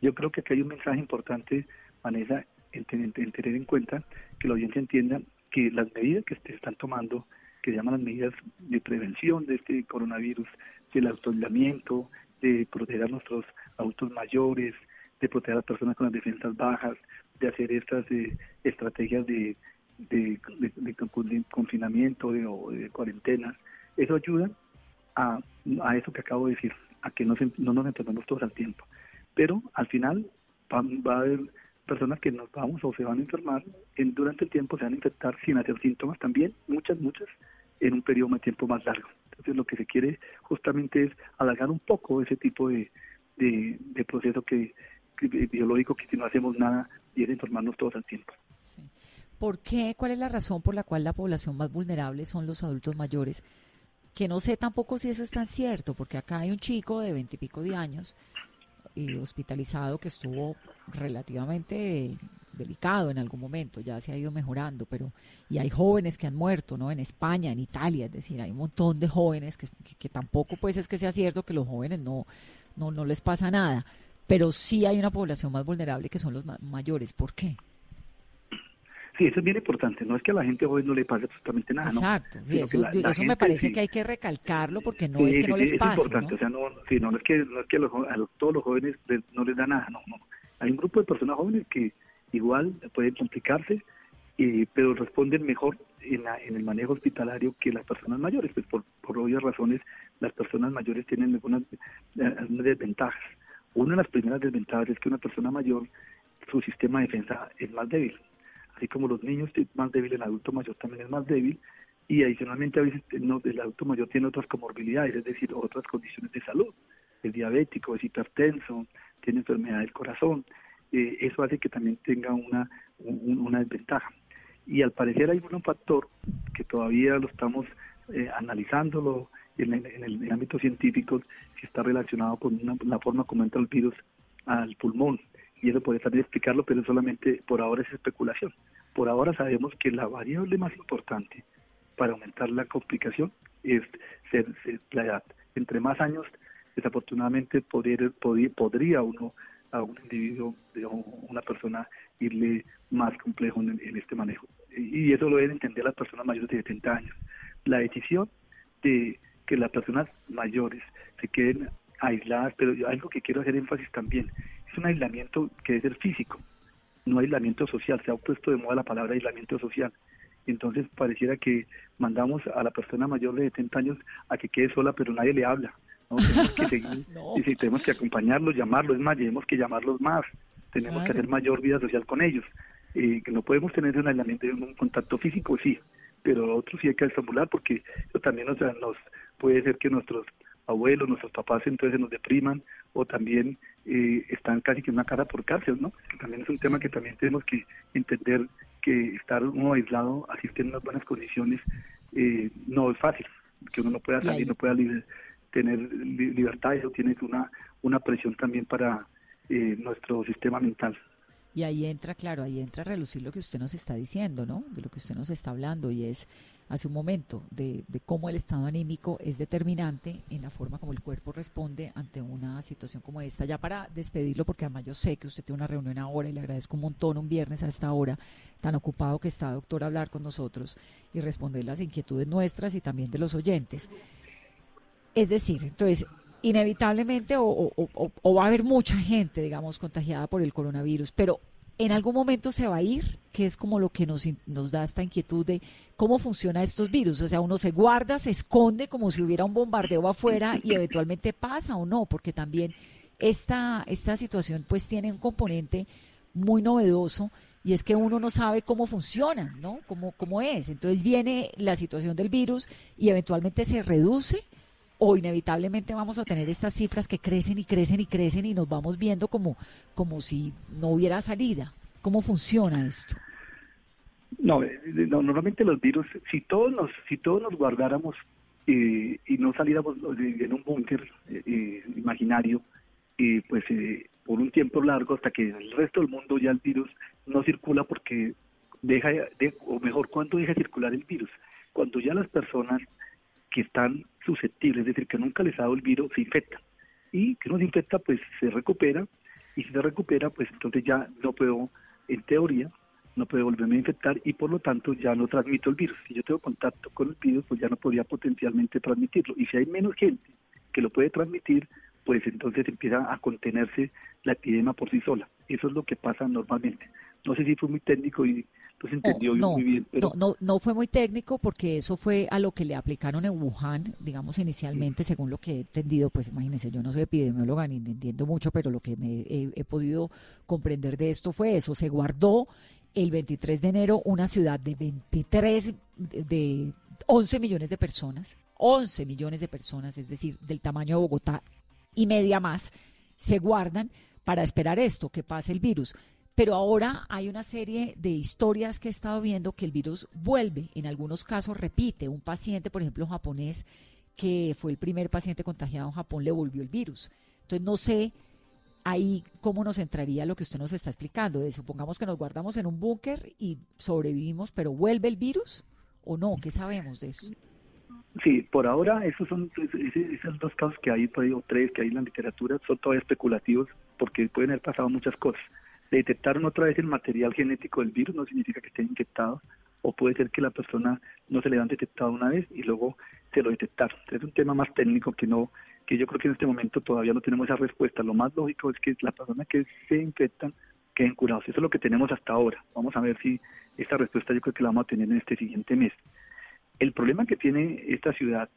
Yo creo que aquí hay un mensaje importante, Vanessa, en, tener en cuenta que la audiencia entienda que las medidas que se están tomando que se llaman las medidas de prevención de este coronavirus, del autoaislamiento, de proteger a nuestros adultos mayores, de proteger a las personas con las defensas bajas, de hacer estas eh, estrategias de, de, confinamiento o de cuarentena. Eso ayuda a, a, eso que acabo de decir, a que no, no nos enfermemos todos al tiempo. Pero al final va, va a haber personas que nos vamos o se van a enfermar, en, durante el tiempo se van a infectar sin hacer síntomas también, muchas, muchas, en un periodo de tiempo más largo. Entonces lo que se quiere justamente es alargar un poco ese tipo de, de, proceso que, biológico que si no hacemos nada y es enfermarnos todos al tiempo. ¿Por qué? ¿Cuál es la razón por la cual la población más vulnerable son los adultos mayores? Que no sé tampoco si eso es tan cierto, porque acá hay un chico de veintipico de años hospitalizado que estuvo relativamente delicado en algún momento, ya se ha ido mejorando, pero y hay jóvenes que han muerto, ¿no? En España, en Italia, es decir, hay un montón de jóvenes que, que, tampoco pues es que sea cierto que los jóvenes no, no, no les pasa nada, pero sí hay una población más vulnerable que son los mayores. ¿Por qué? Sí, eso es bien importante. No es que a la gente joven no le pase absolutamente nada. Exacto. eso, me parece que hay que recalcarlo porque no es que no les pase. Es importante. O sea, no, no, es que, no es que a, todos los jóvenes no les da nada. No, no. Hay un grupo de personas jóvenes que igual pueden complicarse, eh, pero responden mejor en, en el manejo hospitalario que las personas mayores. Pues por, por obvias razones, las personas mayores tienen algunas, algunas desventajas. Una de las primeras desventajas es que una persona mayor, su sistema de defensa es más débil así como los niños es más débil, el adulto mayor también es más débil y adicionalmente a veces el adulto mayor tiene otras comorbilidades, es decir, otras condiciones de salud, es diabético, es hipertenso, tiene enfermedad del corazón, eh, eso hace que también tenga una, una desventaja. Y al parecer hay un factor que todavía lo estamos eh, analizándolo en, el, ámbito científico, que está relacionado con la forma como entra el virus al pulmón y eso puede también explicarlo, pero solamente por ahora es especulación. Por ahora sabemos que la variable más importante para aumentar la complicación es ser, la edad. Entre más años, desafortunadamente podría, podría uno a un individuo, una persona, irle más complejo en, este manejo. Y y eso lo deben entender las personas mayores de 70 años. La decisión de que las personas mayores se queden aisladas, pero algo que quiero hacer énfasis también, es un aislamiento que debe ser físico, no aislamiento social, se ha puesto de moda la palabra aislamiento social. Entonces pareciera que mandamos a la persona mayor de 70 años a que quede sola, pero nadie le habla. ¿no? *laughs* Tenemos que seguir, *laughs* y si tenemos que acompañarlos, llamarlos, es más, tenemos que llamarlos más, tenemos que hacer mayor vida social con ellos. Eh, que no podemos tener un aislamiento, un contacto físico, sí, pero otros sí hay que estimular porque eso también nos puede ser que nuestros abuelos, nuestros papás entonces se nos depriman o también eh, están casi que una cara por cárcel, ¿no? también es un tema que también tenemos que entender que estar uno aislado, asistir en unas buenas condiciones, eh, no es fácil, que uno no pueda salir, no pueda tener libertad, eso tiene una, una presión también para eh, nuestro sistema mental. Y ahí entra, claro, ahí entra a relucir lo que usted nos está diciendo, ¿no? De lo que usted nos está hablando y es hace un momento de, cómo el estado anímico es determinante en la forma como el cuerpo responde ante una situación como esta. Ya para despedirlo, porque además yo sé que usted tiene una reunión ahora y le agradezco un montón un viernes a esta hora, tan ocupado que está, doctor, a hablar con nosotros y responder las inquietudes nuestras y también de los oyentes. Es decir, entonces, inevitablemente o, va a haber mucha gente, digamos, contagiada por el coronavirus, pero en algún momento se va a ir, que es como lo que nos, nos da esta inquietud de cómo funcionan estos virus. O sea, uno se guarda, se esconde como si hubiera un bombardeo afuera y eventualmente pasa o no, porque también esta, esta situación pues tiene un componente muy novedoso y es que uno no sabe cómo funciona, ¿no? Cómo, cómo es. Entonces viene la situación del virus y eventualmente se reduce o inevitablemente vamos a tener estas cifras que crecen y crecen y crecen y nos vamos viendo como, como si no hubiera salida. ¿Cómo funciona esto? No, eh, normalmente los virus, si todos nos, si todos nos guardáramos eh, y no saliéramos en un búnker eh, imaginario, pues por un tiempo largo hasta que en el resto del mundo ya el virus no circula porque deja, de, o mejor, ¿cuándo deja de circular el virus? Cuando ya las personas que están susceptibles, es decir, que nunca les ha dado el virus, se infectan. Y que no se infecta, pues se recupera, y si se recupera, pues entonces ya no puedo, en teoría, no puedo volverme a infectar y por lo tanto ya no transmito el virus. Si yo tengo contacto con el virus, pues ya no podría potencialmente transmitirlo. Y si hay menos gente que lo puede transmitir, pues entonces empieza a contenerse la epidemia por sí sola. Eso es lo que pasa normalmente. No sé si fue muy técnico y pues entendió no, muy bien. Pero... No, no, fue muy técnico porque eso fue a lo que le aplicaron en Wuhan, digamos inicialmente, según lo que he entendido, pues imagínense, yo no soy epidemióloga ni entiendo mucho, pero lo que me he, podido comprender de esto fue eso, se guardó el 23 de enero una ciudad de 23, de 11 millones de personas, 11 millones de personas, es decir, del tamaño de Bogotá y media más, se guardan para esperar esto, que pase el virus. Pero ahora hay una serie de historias que he estado viendo que el virus vuelve, en algunos casos repite. Un paciente, por ejemplo, japonés, que fue el primer paciente contagiado en Japón, le volvió el virus. Entonces no sé ahí cómo nos entraría lo que usted nos está explicando. De, supongamos que nos guardamos en un búnker y sobrevivimos, pero ¿vuelve el virus o no? ¿Qué sabemos de eso? Sí, por ahora esos son esos dos casos que hay, o tres que hay en la literatura, son todavía especulativos porque pueden haber pasado muchas cosas detectaron otra vez el material genético del virus, no significa que esté infectado, o puede ser que la persona no se le han detectado una vez y luego se lo detectaron. Es un tema más técnico que no, que yo creo que en este momento todavía no tenemos esa respuesta. Lo más lógico es que la persona que se infectan queden curados. Eso es lo que tenemos hasta ahora. Vamos a ver si esta respuesta yo creo que la vamos a tener en este siguiente mes. El problema que tiene esta ciudad,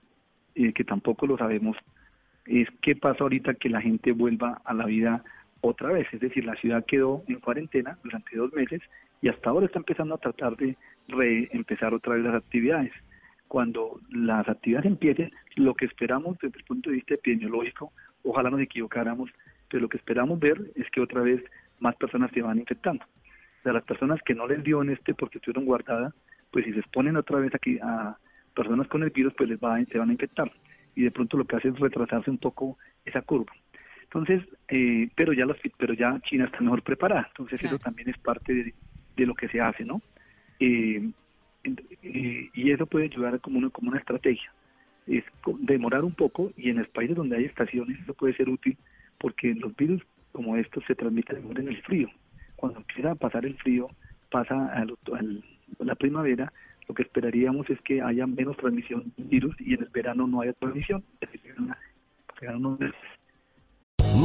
eh, que tampoco lo sabemos, es qué pasa ahorita que la gente vuelva a la vida otra vez, es decir, la ciudad quedó en cuarentena durante dos meses y hasta ahora está empezando a tratar de reempezar otra vez las actividades. Cuando las actividades empiecen, lo que esperamos desde el punto de vista epidemiológico, ojalá nos equivocáramos, pero lo que esperamos ver es que otra vez más personas se van infectando. O sea, las personas que no les dio en este porque estuvieron guardadas, pues si se exponen otra vez aquí a personas con el virus, pues les va, se van a infectar. Y de pronto lo que hace es retrasarse un poco esa curva. Entonces, eh, pero ya los, pero ya China está mejor preparada, entonces eso también es parte de, lo que se hace, ¿no? Eh, eh, y eso puede ayudar como una, como una estrategia, es demorar un poco y en los países donde hay estaciones eso puede ser útil porque los virus como estos se transmiten en el frío. Cuando empieza a pasar el frío, pasa al, la primavera, lo que esperaríamos es que haya menos transmisión de virus y en el verano no haya transmisión.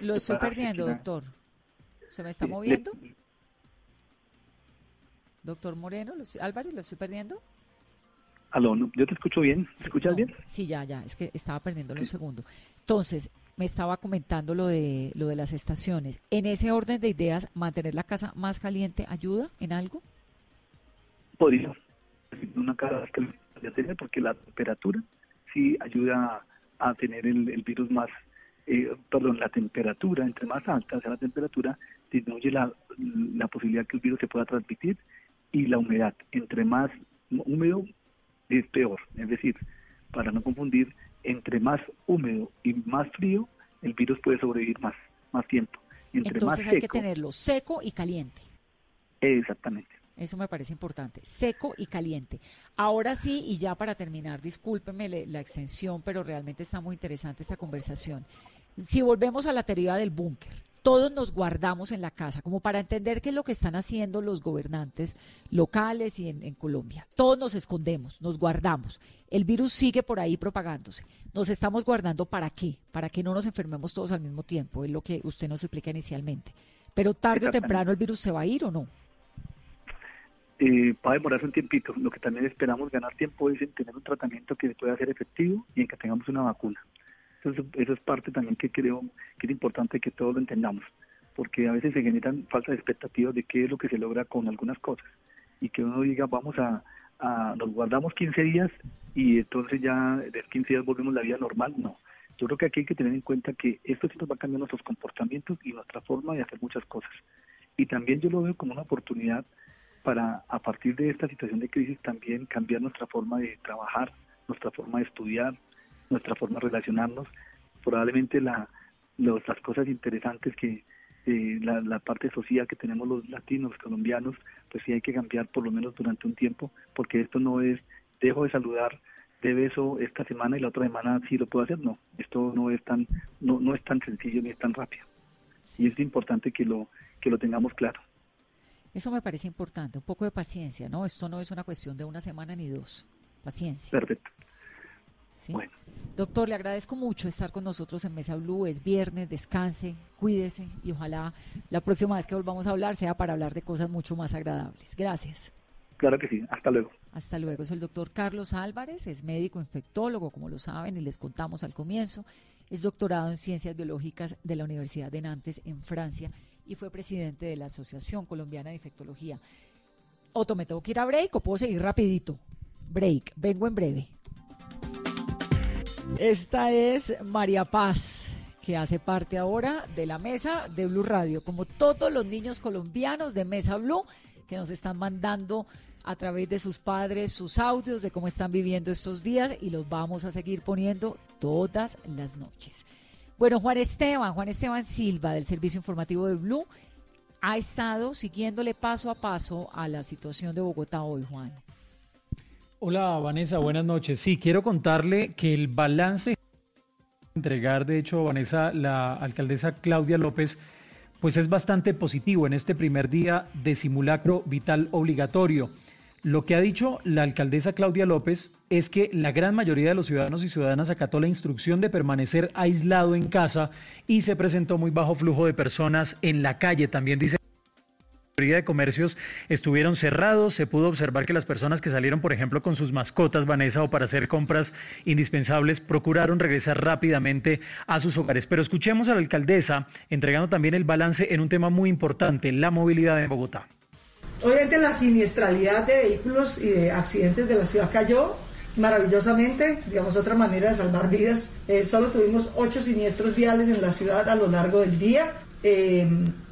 Lo estoy perdiendo, doctor. ¿Se me está moviendo? Doctor Moreno, Álvarez, ¿lo estoy perdiendo? Aló, yo te escucho bien. ¿Me escuchas bien? Sí, ya, ya. Es que estaba perdiendo un segundo. Entonces, me estaba comentando lo de lo de las estaciones. En ese orden de ideas, mantener la casa más caliente ayuda en algo? Podría. Una casa caliente porque la temperatura sí ayuda a tener el, el virus más eh, perdón, la temperatura, entre más alta sea la temperatura, disminuye la, la posibilidad que el virus se pueda transmitir y la humedad. Entre más húmedo es peor. Es decir, para no confundir, entre más húmedo y más frío, el virus puede sobrevivir más, más tiempo. Entre Entonces más hay que tenerlo seco y caliente. Exactamente. Eso me parece importante, seco y caliente. Ahora sí, y ya para terminar, discúlpeme la extensión, pero realmente está muy interesante esta conversación. Si volvemos a la teoría del búnker, todos nos guardamos en la casa, como para entender qué es lo que están haciendo los gobernantes locales y en, Colombia. Todos nos escondemos, nos guardamos. El virus sigue por ahí propagándose. Nos estamos guardando para qué? Para que no nos enfermemos todos al mismo tiempo, es lo que usted nos explica inicialmente. Pero tarde o temprano el virus se va a ir o no eh, va a demorarse un tiempito. Lo que también esperamos ganar tiempo es en tener un tratamiento que pueda ser efectivo y en que tengamos una vacuna. Eso, eso es parte también que creo que es importante que todos lo entendamos, porque a veces se generan falsas expectativas de qué es lo que se logra con algunas cosas y que uno diga vamos a, a nos guardamos 15 días y entonces ya de 15 días volvemos a la vida normal. No, yo creo que aquí hay que tener en cuenta que esto nos va a cambiar nuestros comportamientos y nuestra forma de hacer muchas cosas. Y también yo lo veo como una oportunidad para a partir de esta situación de crisis también cambiar nuestra forma de trabajar, nuestra forma de estudiar, nuestra forma de relacionarnos. Probablemente la, las cosas interesantes que eh, la, parte social que tenemos los latinos, los colombianos, pues sí hay que cambiar por lo menos durante un tiempo, porque esto no es, dejo de saludar de beso esta semana y la otra semana sí lo puedo hacer, no, esto no es tan, no, no es tan sencillo ni es tan rápido. Y es importante que lo, que lo tengamos claro. Eso me parece importante, un poco de paciencia, ¿no? Esto no es una cuestión de una semana ni dos. Paciencia. Perfecto. Bueno. Doctor, le agradezco mucho estar con nosotros en Mesa Blue. Es viernes, descanse, cuídese y ojalá la próxima vez que volvamos a hablar sea para hablar de cosas mucho más agradables. Gracias. Claro que sí. Hasta luego. Hasta luego. Es el doctor Carlos Álvarez, es médico infectólogo, como lo saben y les contamos al comienzo. Es doctorado en ciencias biológicas de la Universidad de Nantes en Francia y fue presidente de la Asociación Colombiana de Infectología. Otto, ¿me tengo que ir a break o puedo seguir rapidito? Break, vengo en breve. Esta es María Paz, que hace parte ahora de la mesa de Blue Radio, como todos los niños colombianos de Mesa Blue que nos están mandando a través de sus padres sus audios de cómo están viviendo estos días y los vamos a seguir poniendo todas las noches. Bueno, Juan Esteban, Juan Esteban Silva del Servicio Informativo de Blue, ha estado siguiéndole paso a paso a la situación de Bogotá hoy, Juan. Hola Vanessa, buenas noches. Sí, quiero contarle que el balance entregar, de hecho, Vanessa, la alcaldesa Claudia López, pues es bastante positivo en este primer día de simulacro vital obligatorio. Lo que ha dicho la alcaldesa Claudia López es que la gran mayoría de los ciudadanos y ciudadanas acató la instrucción de permanecer aislado en casa y se presentó muy bajo flujo de personas en la calle. También dice mayoría de comercios estuvieron cerrados, se pudo observar que las personas que salieron, por ejemplo, con sus mascotas, Vanessa, o para hacer compras indispensables, procuraron regresar rápidamente a sus hogares. Pero escuchemos a la alcaldesa entregando también el balance en un tema muy importante, la movilidad en Bogotá. Obviamente la siniestralidad de vehículos y de accidentes de la ciudad cayó, maravillosamente, digamos, otra manera de salvar vidas. Eh, solo tuvimos ocho siniestros viales en la ciudad a lo largo del día. Eh,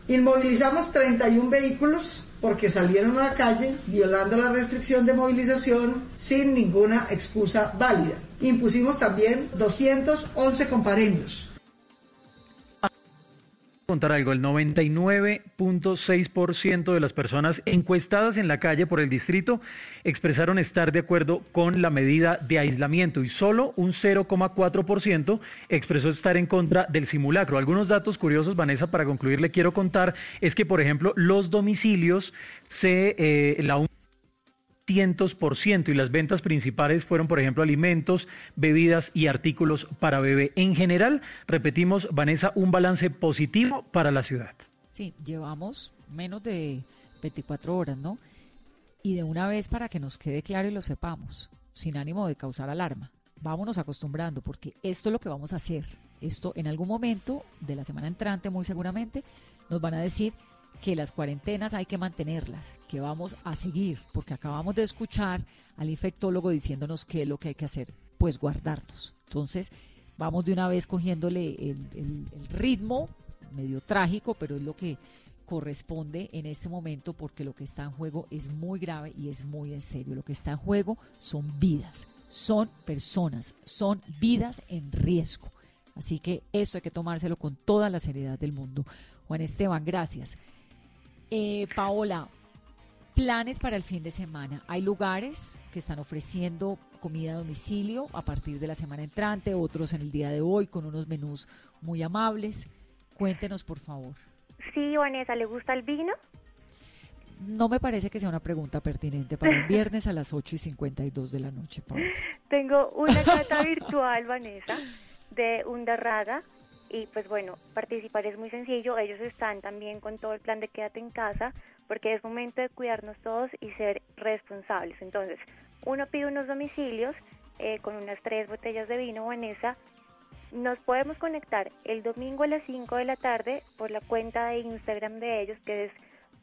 inmovilizamos 31 vehículos porque salieron a la calle violando la restricción de movilización sin ninguna excusa válida. Impusimos también 211 comparendos contar algo, el 99.6% de las personas encuestadas en la calle por el distrito expresaron estar de acuerdo con la medida de aislamiento y solo un 0,4% expresó estar en contra del simulacro. Algunos datos curiosos, Vanessa, para concluir le quiero contar es que, por ejemplo, los domicilios se eh, la cientos y las ventas principales fueron, por ejemplo, alimentos, bebidas y artículos para bebé. En general, repetimos, Vanessa, un balance positivo para la ciudad. Sí, llevamos menos de 24 horas, ¿no? Y de una vez para que nos quede claro y lo sepamos, sin ánimo de causar alarma. Vámonos acostumbrando porque esto es lo que vamos a hacer. Esto en algún momento de la semana entrante, muy seguramente, nos van a decir que las cuarentenas hay que mantenerlas, que vamos a seguir, porque acabamos de escuchar al infectólogo diciéndonos qué es lo que hay que hacer, pues guardarnos. Entonces, vamos de una vez cogiéndole el, ritmo, medio trágico, pero es lo que corresponde en este momento porque lo que está en juego es muy grave y es muy en serio. Lo que está en juego son vidas, son personas, son vidas en riesgo. Así que eso hay que tomárselo con toda la seriedad del mundo. Juan Esteban, gracias. Eh, Paola, planes para el fin de semana. Hay lugares que están ofreciendo comida a domicilio a partir de la semana entrante, otros en el día de hoy con unos menús muy amables. Cuéntenos, por favor. Sí, Vanessa, ¿le gusta el vino? No me parece que sea una pregunta pertinente para el viernes a las 8 y 52 de la noche, Paola. Tengo una cata virtual, Vanessa, de Undarraga y pues bueno, participar es muy sencillo, ellos están también con todo el plan de quédate en casa, porque es momento de cuidarnos todos y ser responsables. Entonces, uno pide unos domicilios eh, con unas tres botellas de vino Vanessa, nos podemos conectar el domingo a las 5 de la tarde por la cuenta de Instagram de ellos, que es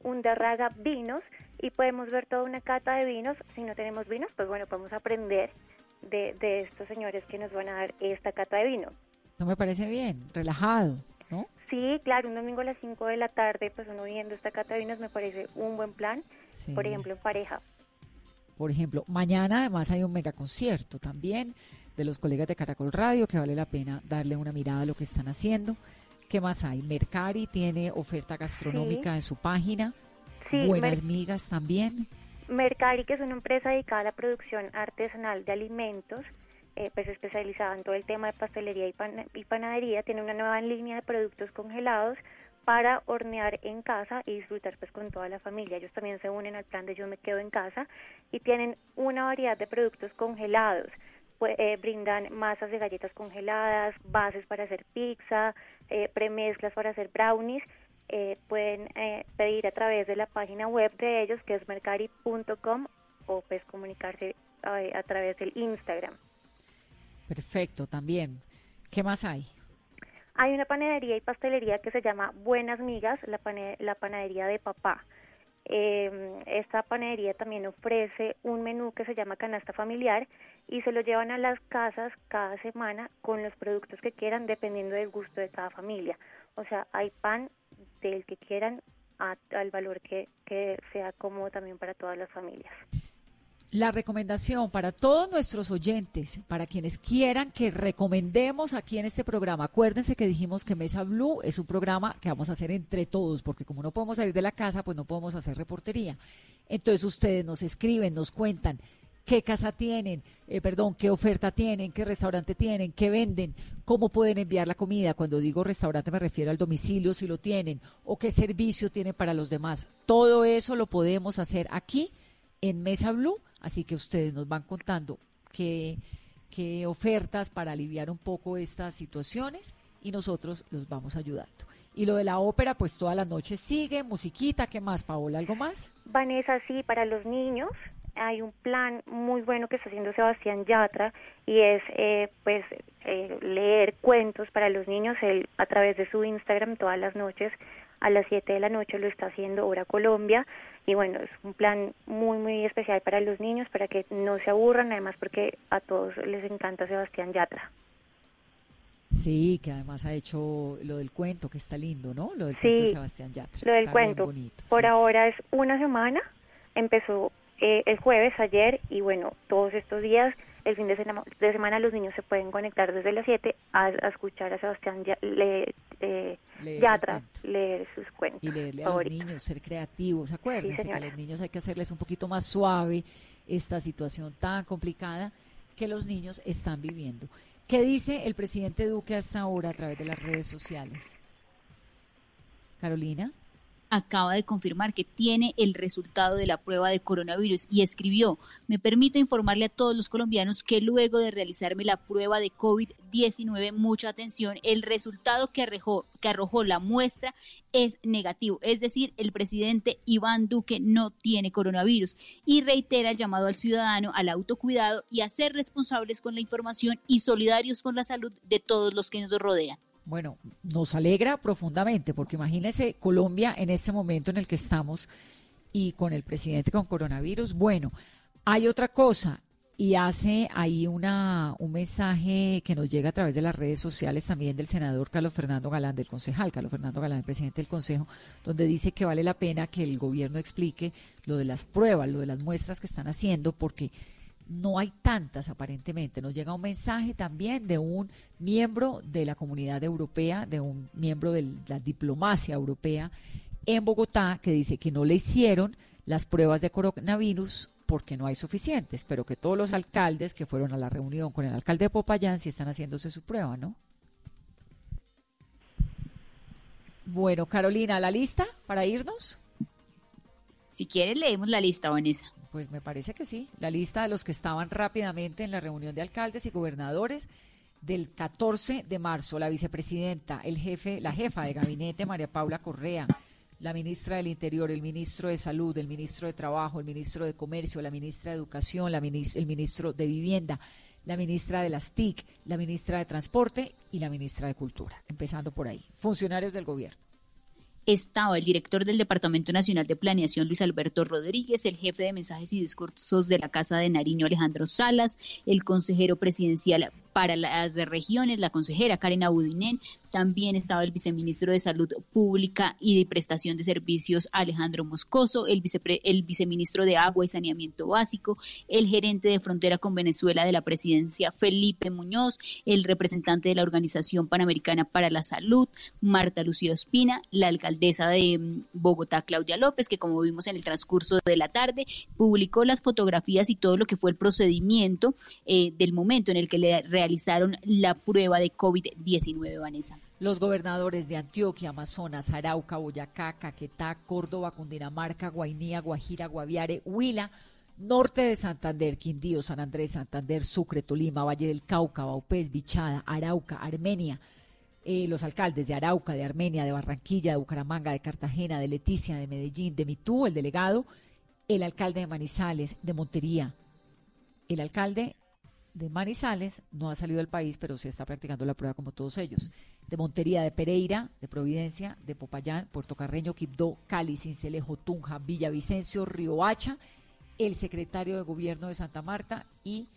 Undarraga Vinos, y podemos ver toda una cata de vinos. Si no tenemos vinos, pues bueno, podemos aprender de, de estos señores que nos van a dar esta cata de vino. No me parece bien, relajado, ¿no? Sí, claro, un domingo a las 5 de la tarde, pues uno viendo esta cata de vinos me parece un buen plan, por ejemplo, en pareja. Por ejemplo, mañana además hay un mega concierto también de los colegas de Caracol Radio que vale la pena darle una mirada a lo que están haciendo. ¿Qué más hay? Mercari tiene oferta gastronómica en su página. Sí, Buenas Migas también. Mercari, que es una empresa dedicada a la producción artesanal de alimentos, eh, pues especializada en todo el tema de pastelería y, panadería, tiene una nueva línea de productos congelados para hornear en casa y disfrutar pues con toda la familia. Ellos también se unen al plan de Yo me quedo en casa y tienen una variedad de productos congelados. Pues, eh, brindan masas de galletas congeladas, bases para hacer pizza, eh, premezclas para hacer brownies. Eh, pueden pedir a través de la página web de ellos que es mercari.com o pues comunicarse a través del Instagram. Perfecto, también. ¿Qué más hay? Hay una panadería y pastelería que se llama Buenas Migas, la, la panadería de papá. Eh, esta panadería también ofrece un menú que se llama canasta familiar y se lo llevan a las casas cada semana con los productos que quieran dependiendo del gusto de cada familia. O sea, hay pan del que quieran al valor que, que sea cómodo también para todas las familias. La recomendación para todos nuestros oyentes, para quienes quieran que recomendemos aquí en este programa, acuérdense que dijimos que Mesa Blue es un programa que vamos a hacer entre todos, porque como no podemos salir de la casa, pues no podemos hacer reportería. Entonces ustedes nos escriben, nos cuentan qué casa tienen, eh, perdón, qué oferta tienen, qué restaurante tienen, qué venden, cómo pueden enviar la comida. Cuando digo restaurante me refiero al domicilio si lo tienen, o qué servicio tienen para los demás. Todo eso lo podemos hacer aquí en Mesa Blue Así que ustedes nos van contando qué, qué ofertas para aliviar un poco estas situaciones y nosotros los vamos ayudando. Y lo de la ópera, pues todas las noches sigue, musiquita, ¿qué más, Paola? ¿Algo más? Vanessa, sí, para los niños hay un plan muy bueno que está haciendo Sebastián Yatra y es eh, pues eh, leer cuentos para los niños él, a través de su Instagram todas las noches a las 7 de la noche lo está haciendo Hora Colombia y bueno, es un plan muy muy especial para los niños para que no se aburran, además porque a todos les encanta Sebastián Yatra. Sí, que además ha hecho lo del cuento, que está lindo, ¿no? Lo del cuento de Sebastián Yatra. Lo del cuento. Por ahora es una semana, empezó eh, el jueves, ayer, y bueno, todos estos días, el fin de, semana, los niños se pueden conectar desde las 7 a, escuchar a Sebastián le, eh, Yatra leer sus cuentos. Y leerle a los niños, ser creativos. Acuérdense que a los niños hay que hacerles un poquito más suave esta situación tan complicada que los niños están viviendo. ¿Qué dice el presidente Duque hasta ahora a través de las redes sociales? Carolina acaba de confirmar que tiene el resultado de la prueba de coronavirus y escribió, me permito informarle a todos los colombianos que luego de realizarme la prueba de COVID-19, mucha atención, el resultado que arrojó, que arrojó la muestra es negativo, es decir, el presidente Iván Duque no tiene coronavirus y reitera el llamado al ciudadano al autocuidado y a ser responsables con la información y solidarios con la salud de todos los que nos rodean. Bueno, nos alegra profundamente, porque imagínese Colombia en este momento en el que estamos y con el presidente con coronavirus. Bueno, hay otra cosa y hace ahí una, un mensaje que nos llega a través de las redes sociales también del senador Carlos Fernando Galán, del concejal Carlos Fernando Galán, el presidente del Consejo, donde dice que vale la pena que el gobierno explique lo de las pruebas, lo de las muestras que están haciendo, porque no hay tantas aparentemente. Nos llega un mensaje también de un miembro de la comunidad europea, de un miembro de la diplomacia europea en Bogotá que dice que no le hicieron las pruebas de coronavirus porque no hay suficientes, pero que todos los alcaldes que fueron a la reunión con el alcalde de Popayán sí están haciéndose su prueba, ¿no? Bueno, Carolina, ¿la lista para irnos? Si quieres, leemos la lista, Vanessa. Pues me parece que sí. La lista de los que estaban rápidamente en la reunión de alcaldes y gobernadores del 14 de marzo, la vicepresidenta, el jefe, la jefa de gabinete, María Paula Correa, la ministra del Interior, el ministro de Salud, el ministro de Trabajo, el ministro de Comercio, la ministra de Educación, el ministro de Vivienda, la ministra de las TIC, la ministra de Transporte y la ministra de Cultura. Empezando por ahí. Funcionarios del gobierno estaba el director del Departamento Nacional de Planeación, Luis Alberto Rodríguez, el jefe de mensajes y discursos de la Casa de Nariño, Alejandro Salas, el consejero presidencial para las regiones, la consejera Karen Abudinen, también estaba el viceministro de Salud Pública y de Prestación de Servicios Alejandro Moscoso, el, el viceministro de Agua y Saneamiento Básico, el gerente de frontera con Venezuela de la presidencia Felipe Muñoz, el representante de la Organización Panamericana para la Salud, Marta Lucía Ospina, la alcaldesa de mm, Bogotá, Claudia López, que como vimos en el transcurso de la tarde, publicó las fotografías y todo lo que fue el procedimiento eh, del momento en el que le realizaron la prueba de COVID-19, Vanessa. Los gobernadores de Antioquia, Amazonas, Arauca, Boyacá, Caquetá, Córdoba, Cundinamarca, Guainía, Guajira, Guaviare, Huila, Norte de Santander, Quindío, San Andrés, Santander, Sucre, Tolima, Valle del Cauca, Baupés, Bichada, Arauca, Armenia, eh, los alcaldes de Arauca, de Armenia, de Barranquilla, de Bucaramanga, de Cartagena, de Leticia, de Medellín, de Mitú, el delegado, el alcalde de Manizales, de Montería, el alcalde de Manizales no ha salido del país, pero se está practicando la prueba como todos ellos. De Montería, de Pereira, de Providencia, de Popayán, Puerto Carreño, Quibdó, Cali, Cincelejo, Tunja, Villavicencio, Riohacha, el secretario de Gobierno de Santa Marta y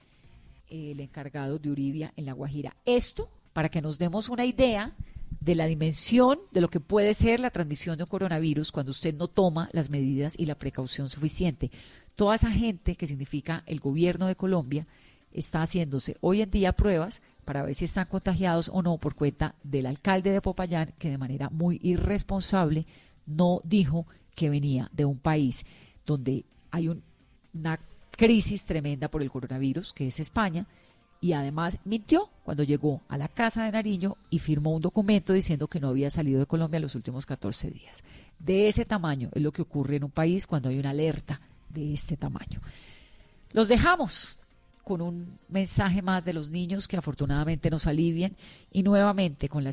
el encargado de Uribia en La Guajira. Esto para que nos demos una idea de la dimensión de lo que puede ser la transmisión de un coronavirus cuando usted no toma las medidas y la precaución suficiente. Toda esa gente, que significa el gobierno de Colombia, está haciéndose hoy en día pruebas para ver si están contagiados o no por cuenta del alcalde de Popayán, que de manera muy irresponsable no dijo que venía de un país donde hay una crisis tremenda por el coronavirus, que es España, y además mintió cuando llegó a la casa de Nariño y firmó un documento diciendo que no había salido de Colombia los últimos 14 días. De ese tamaño es lo que ocurre en un país cuando hay una alerta de este tamaño. Los dejamos con un mensaje más de los niños que afortunadamente nos alivian y nuevamente con la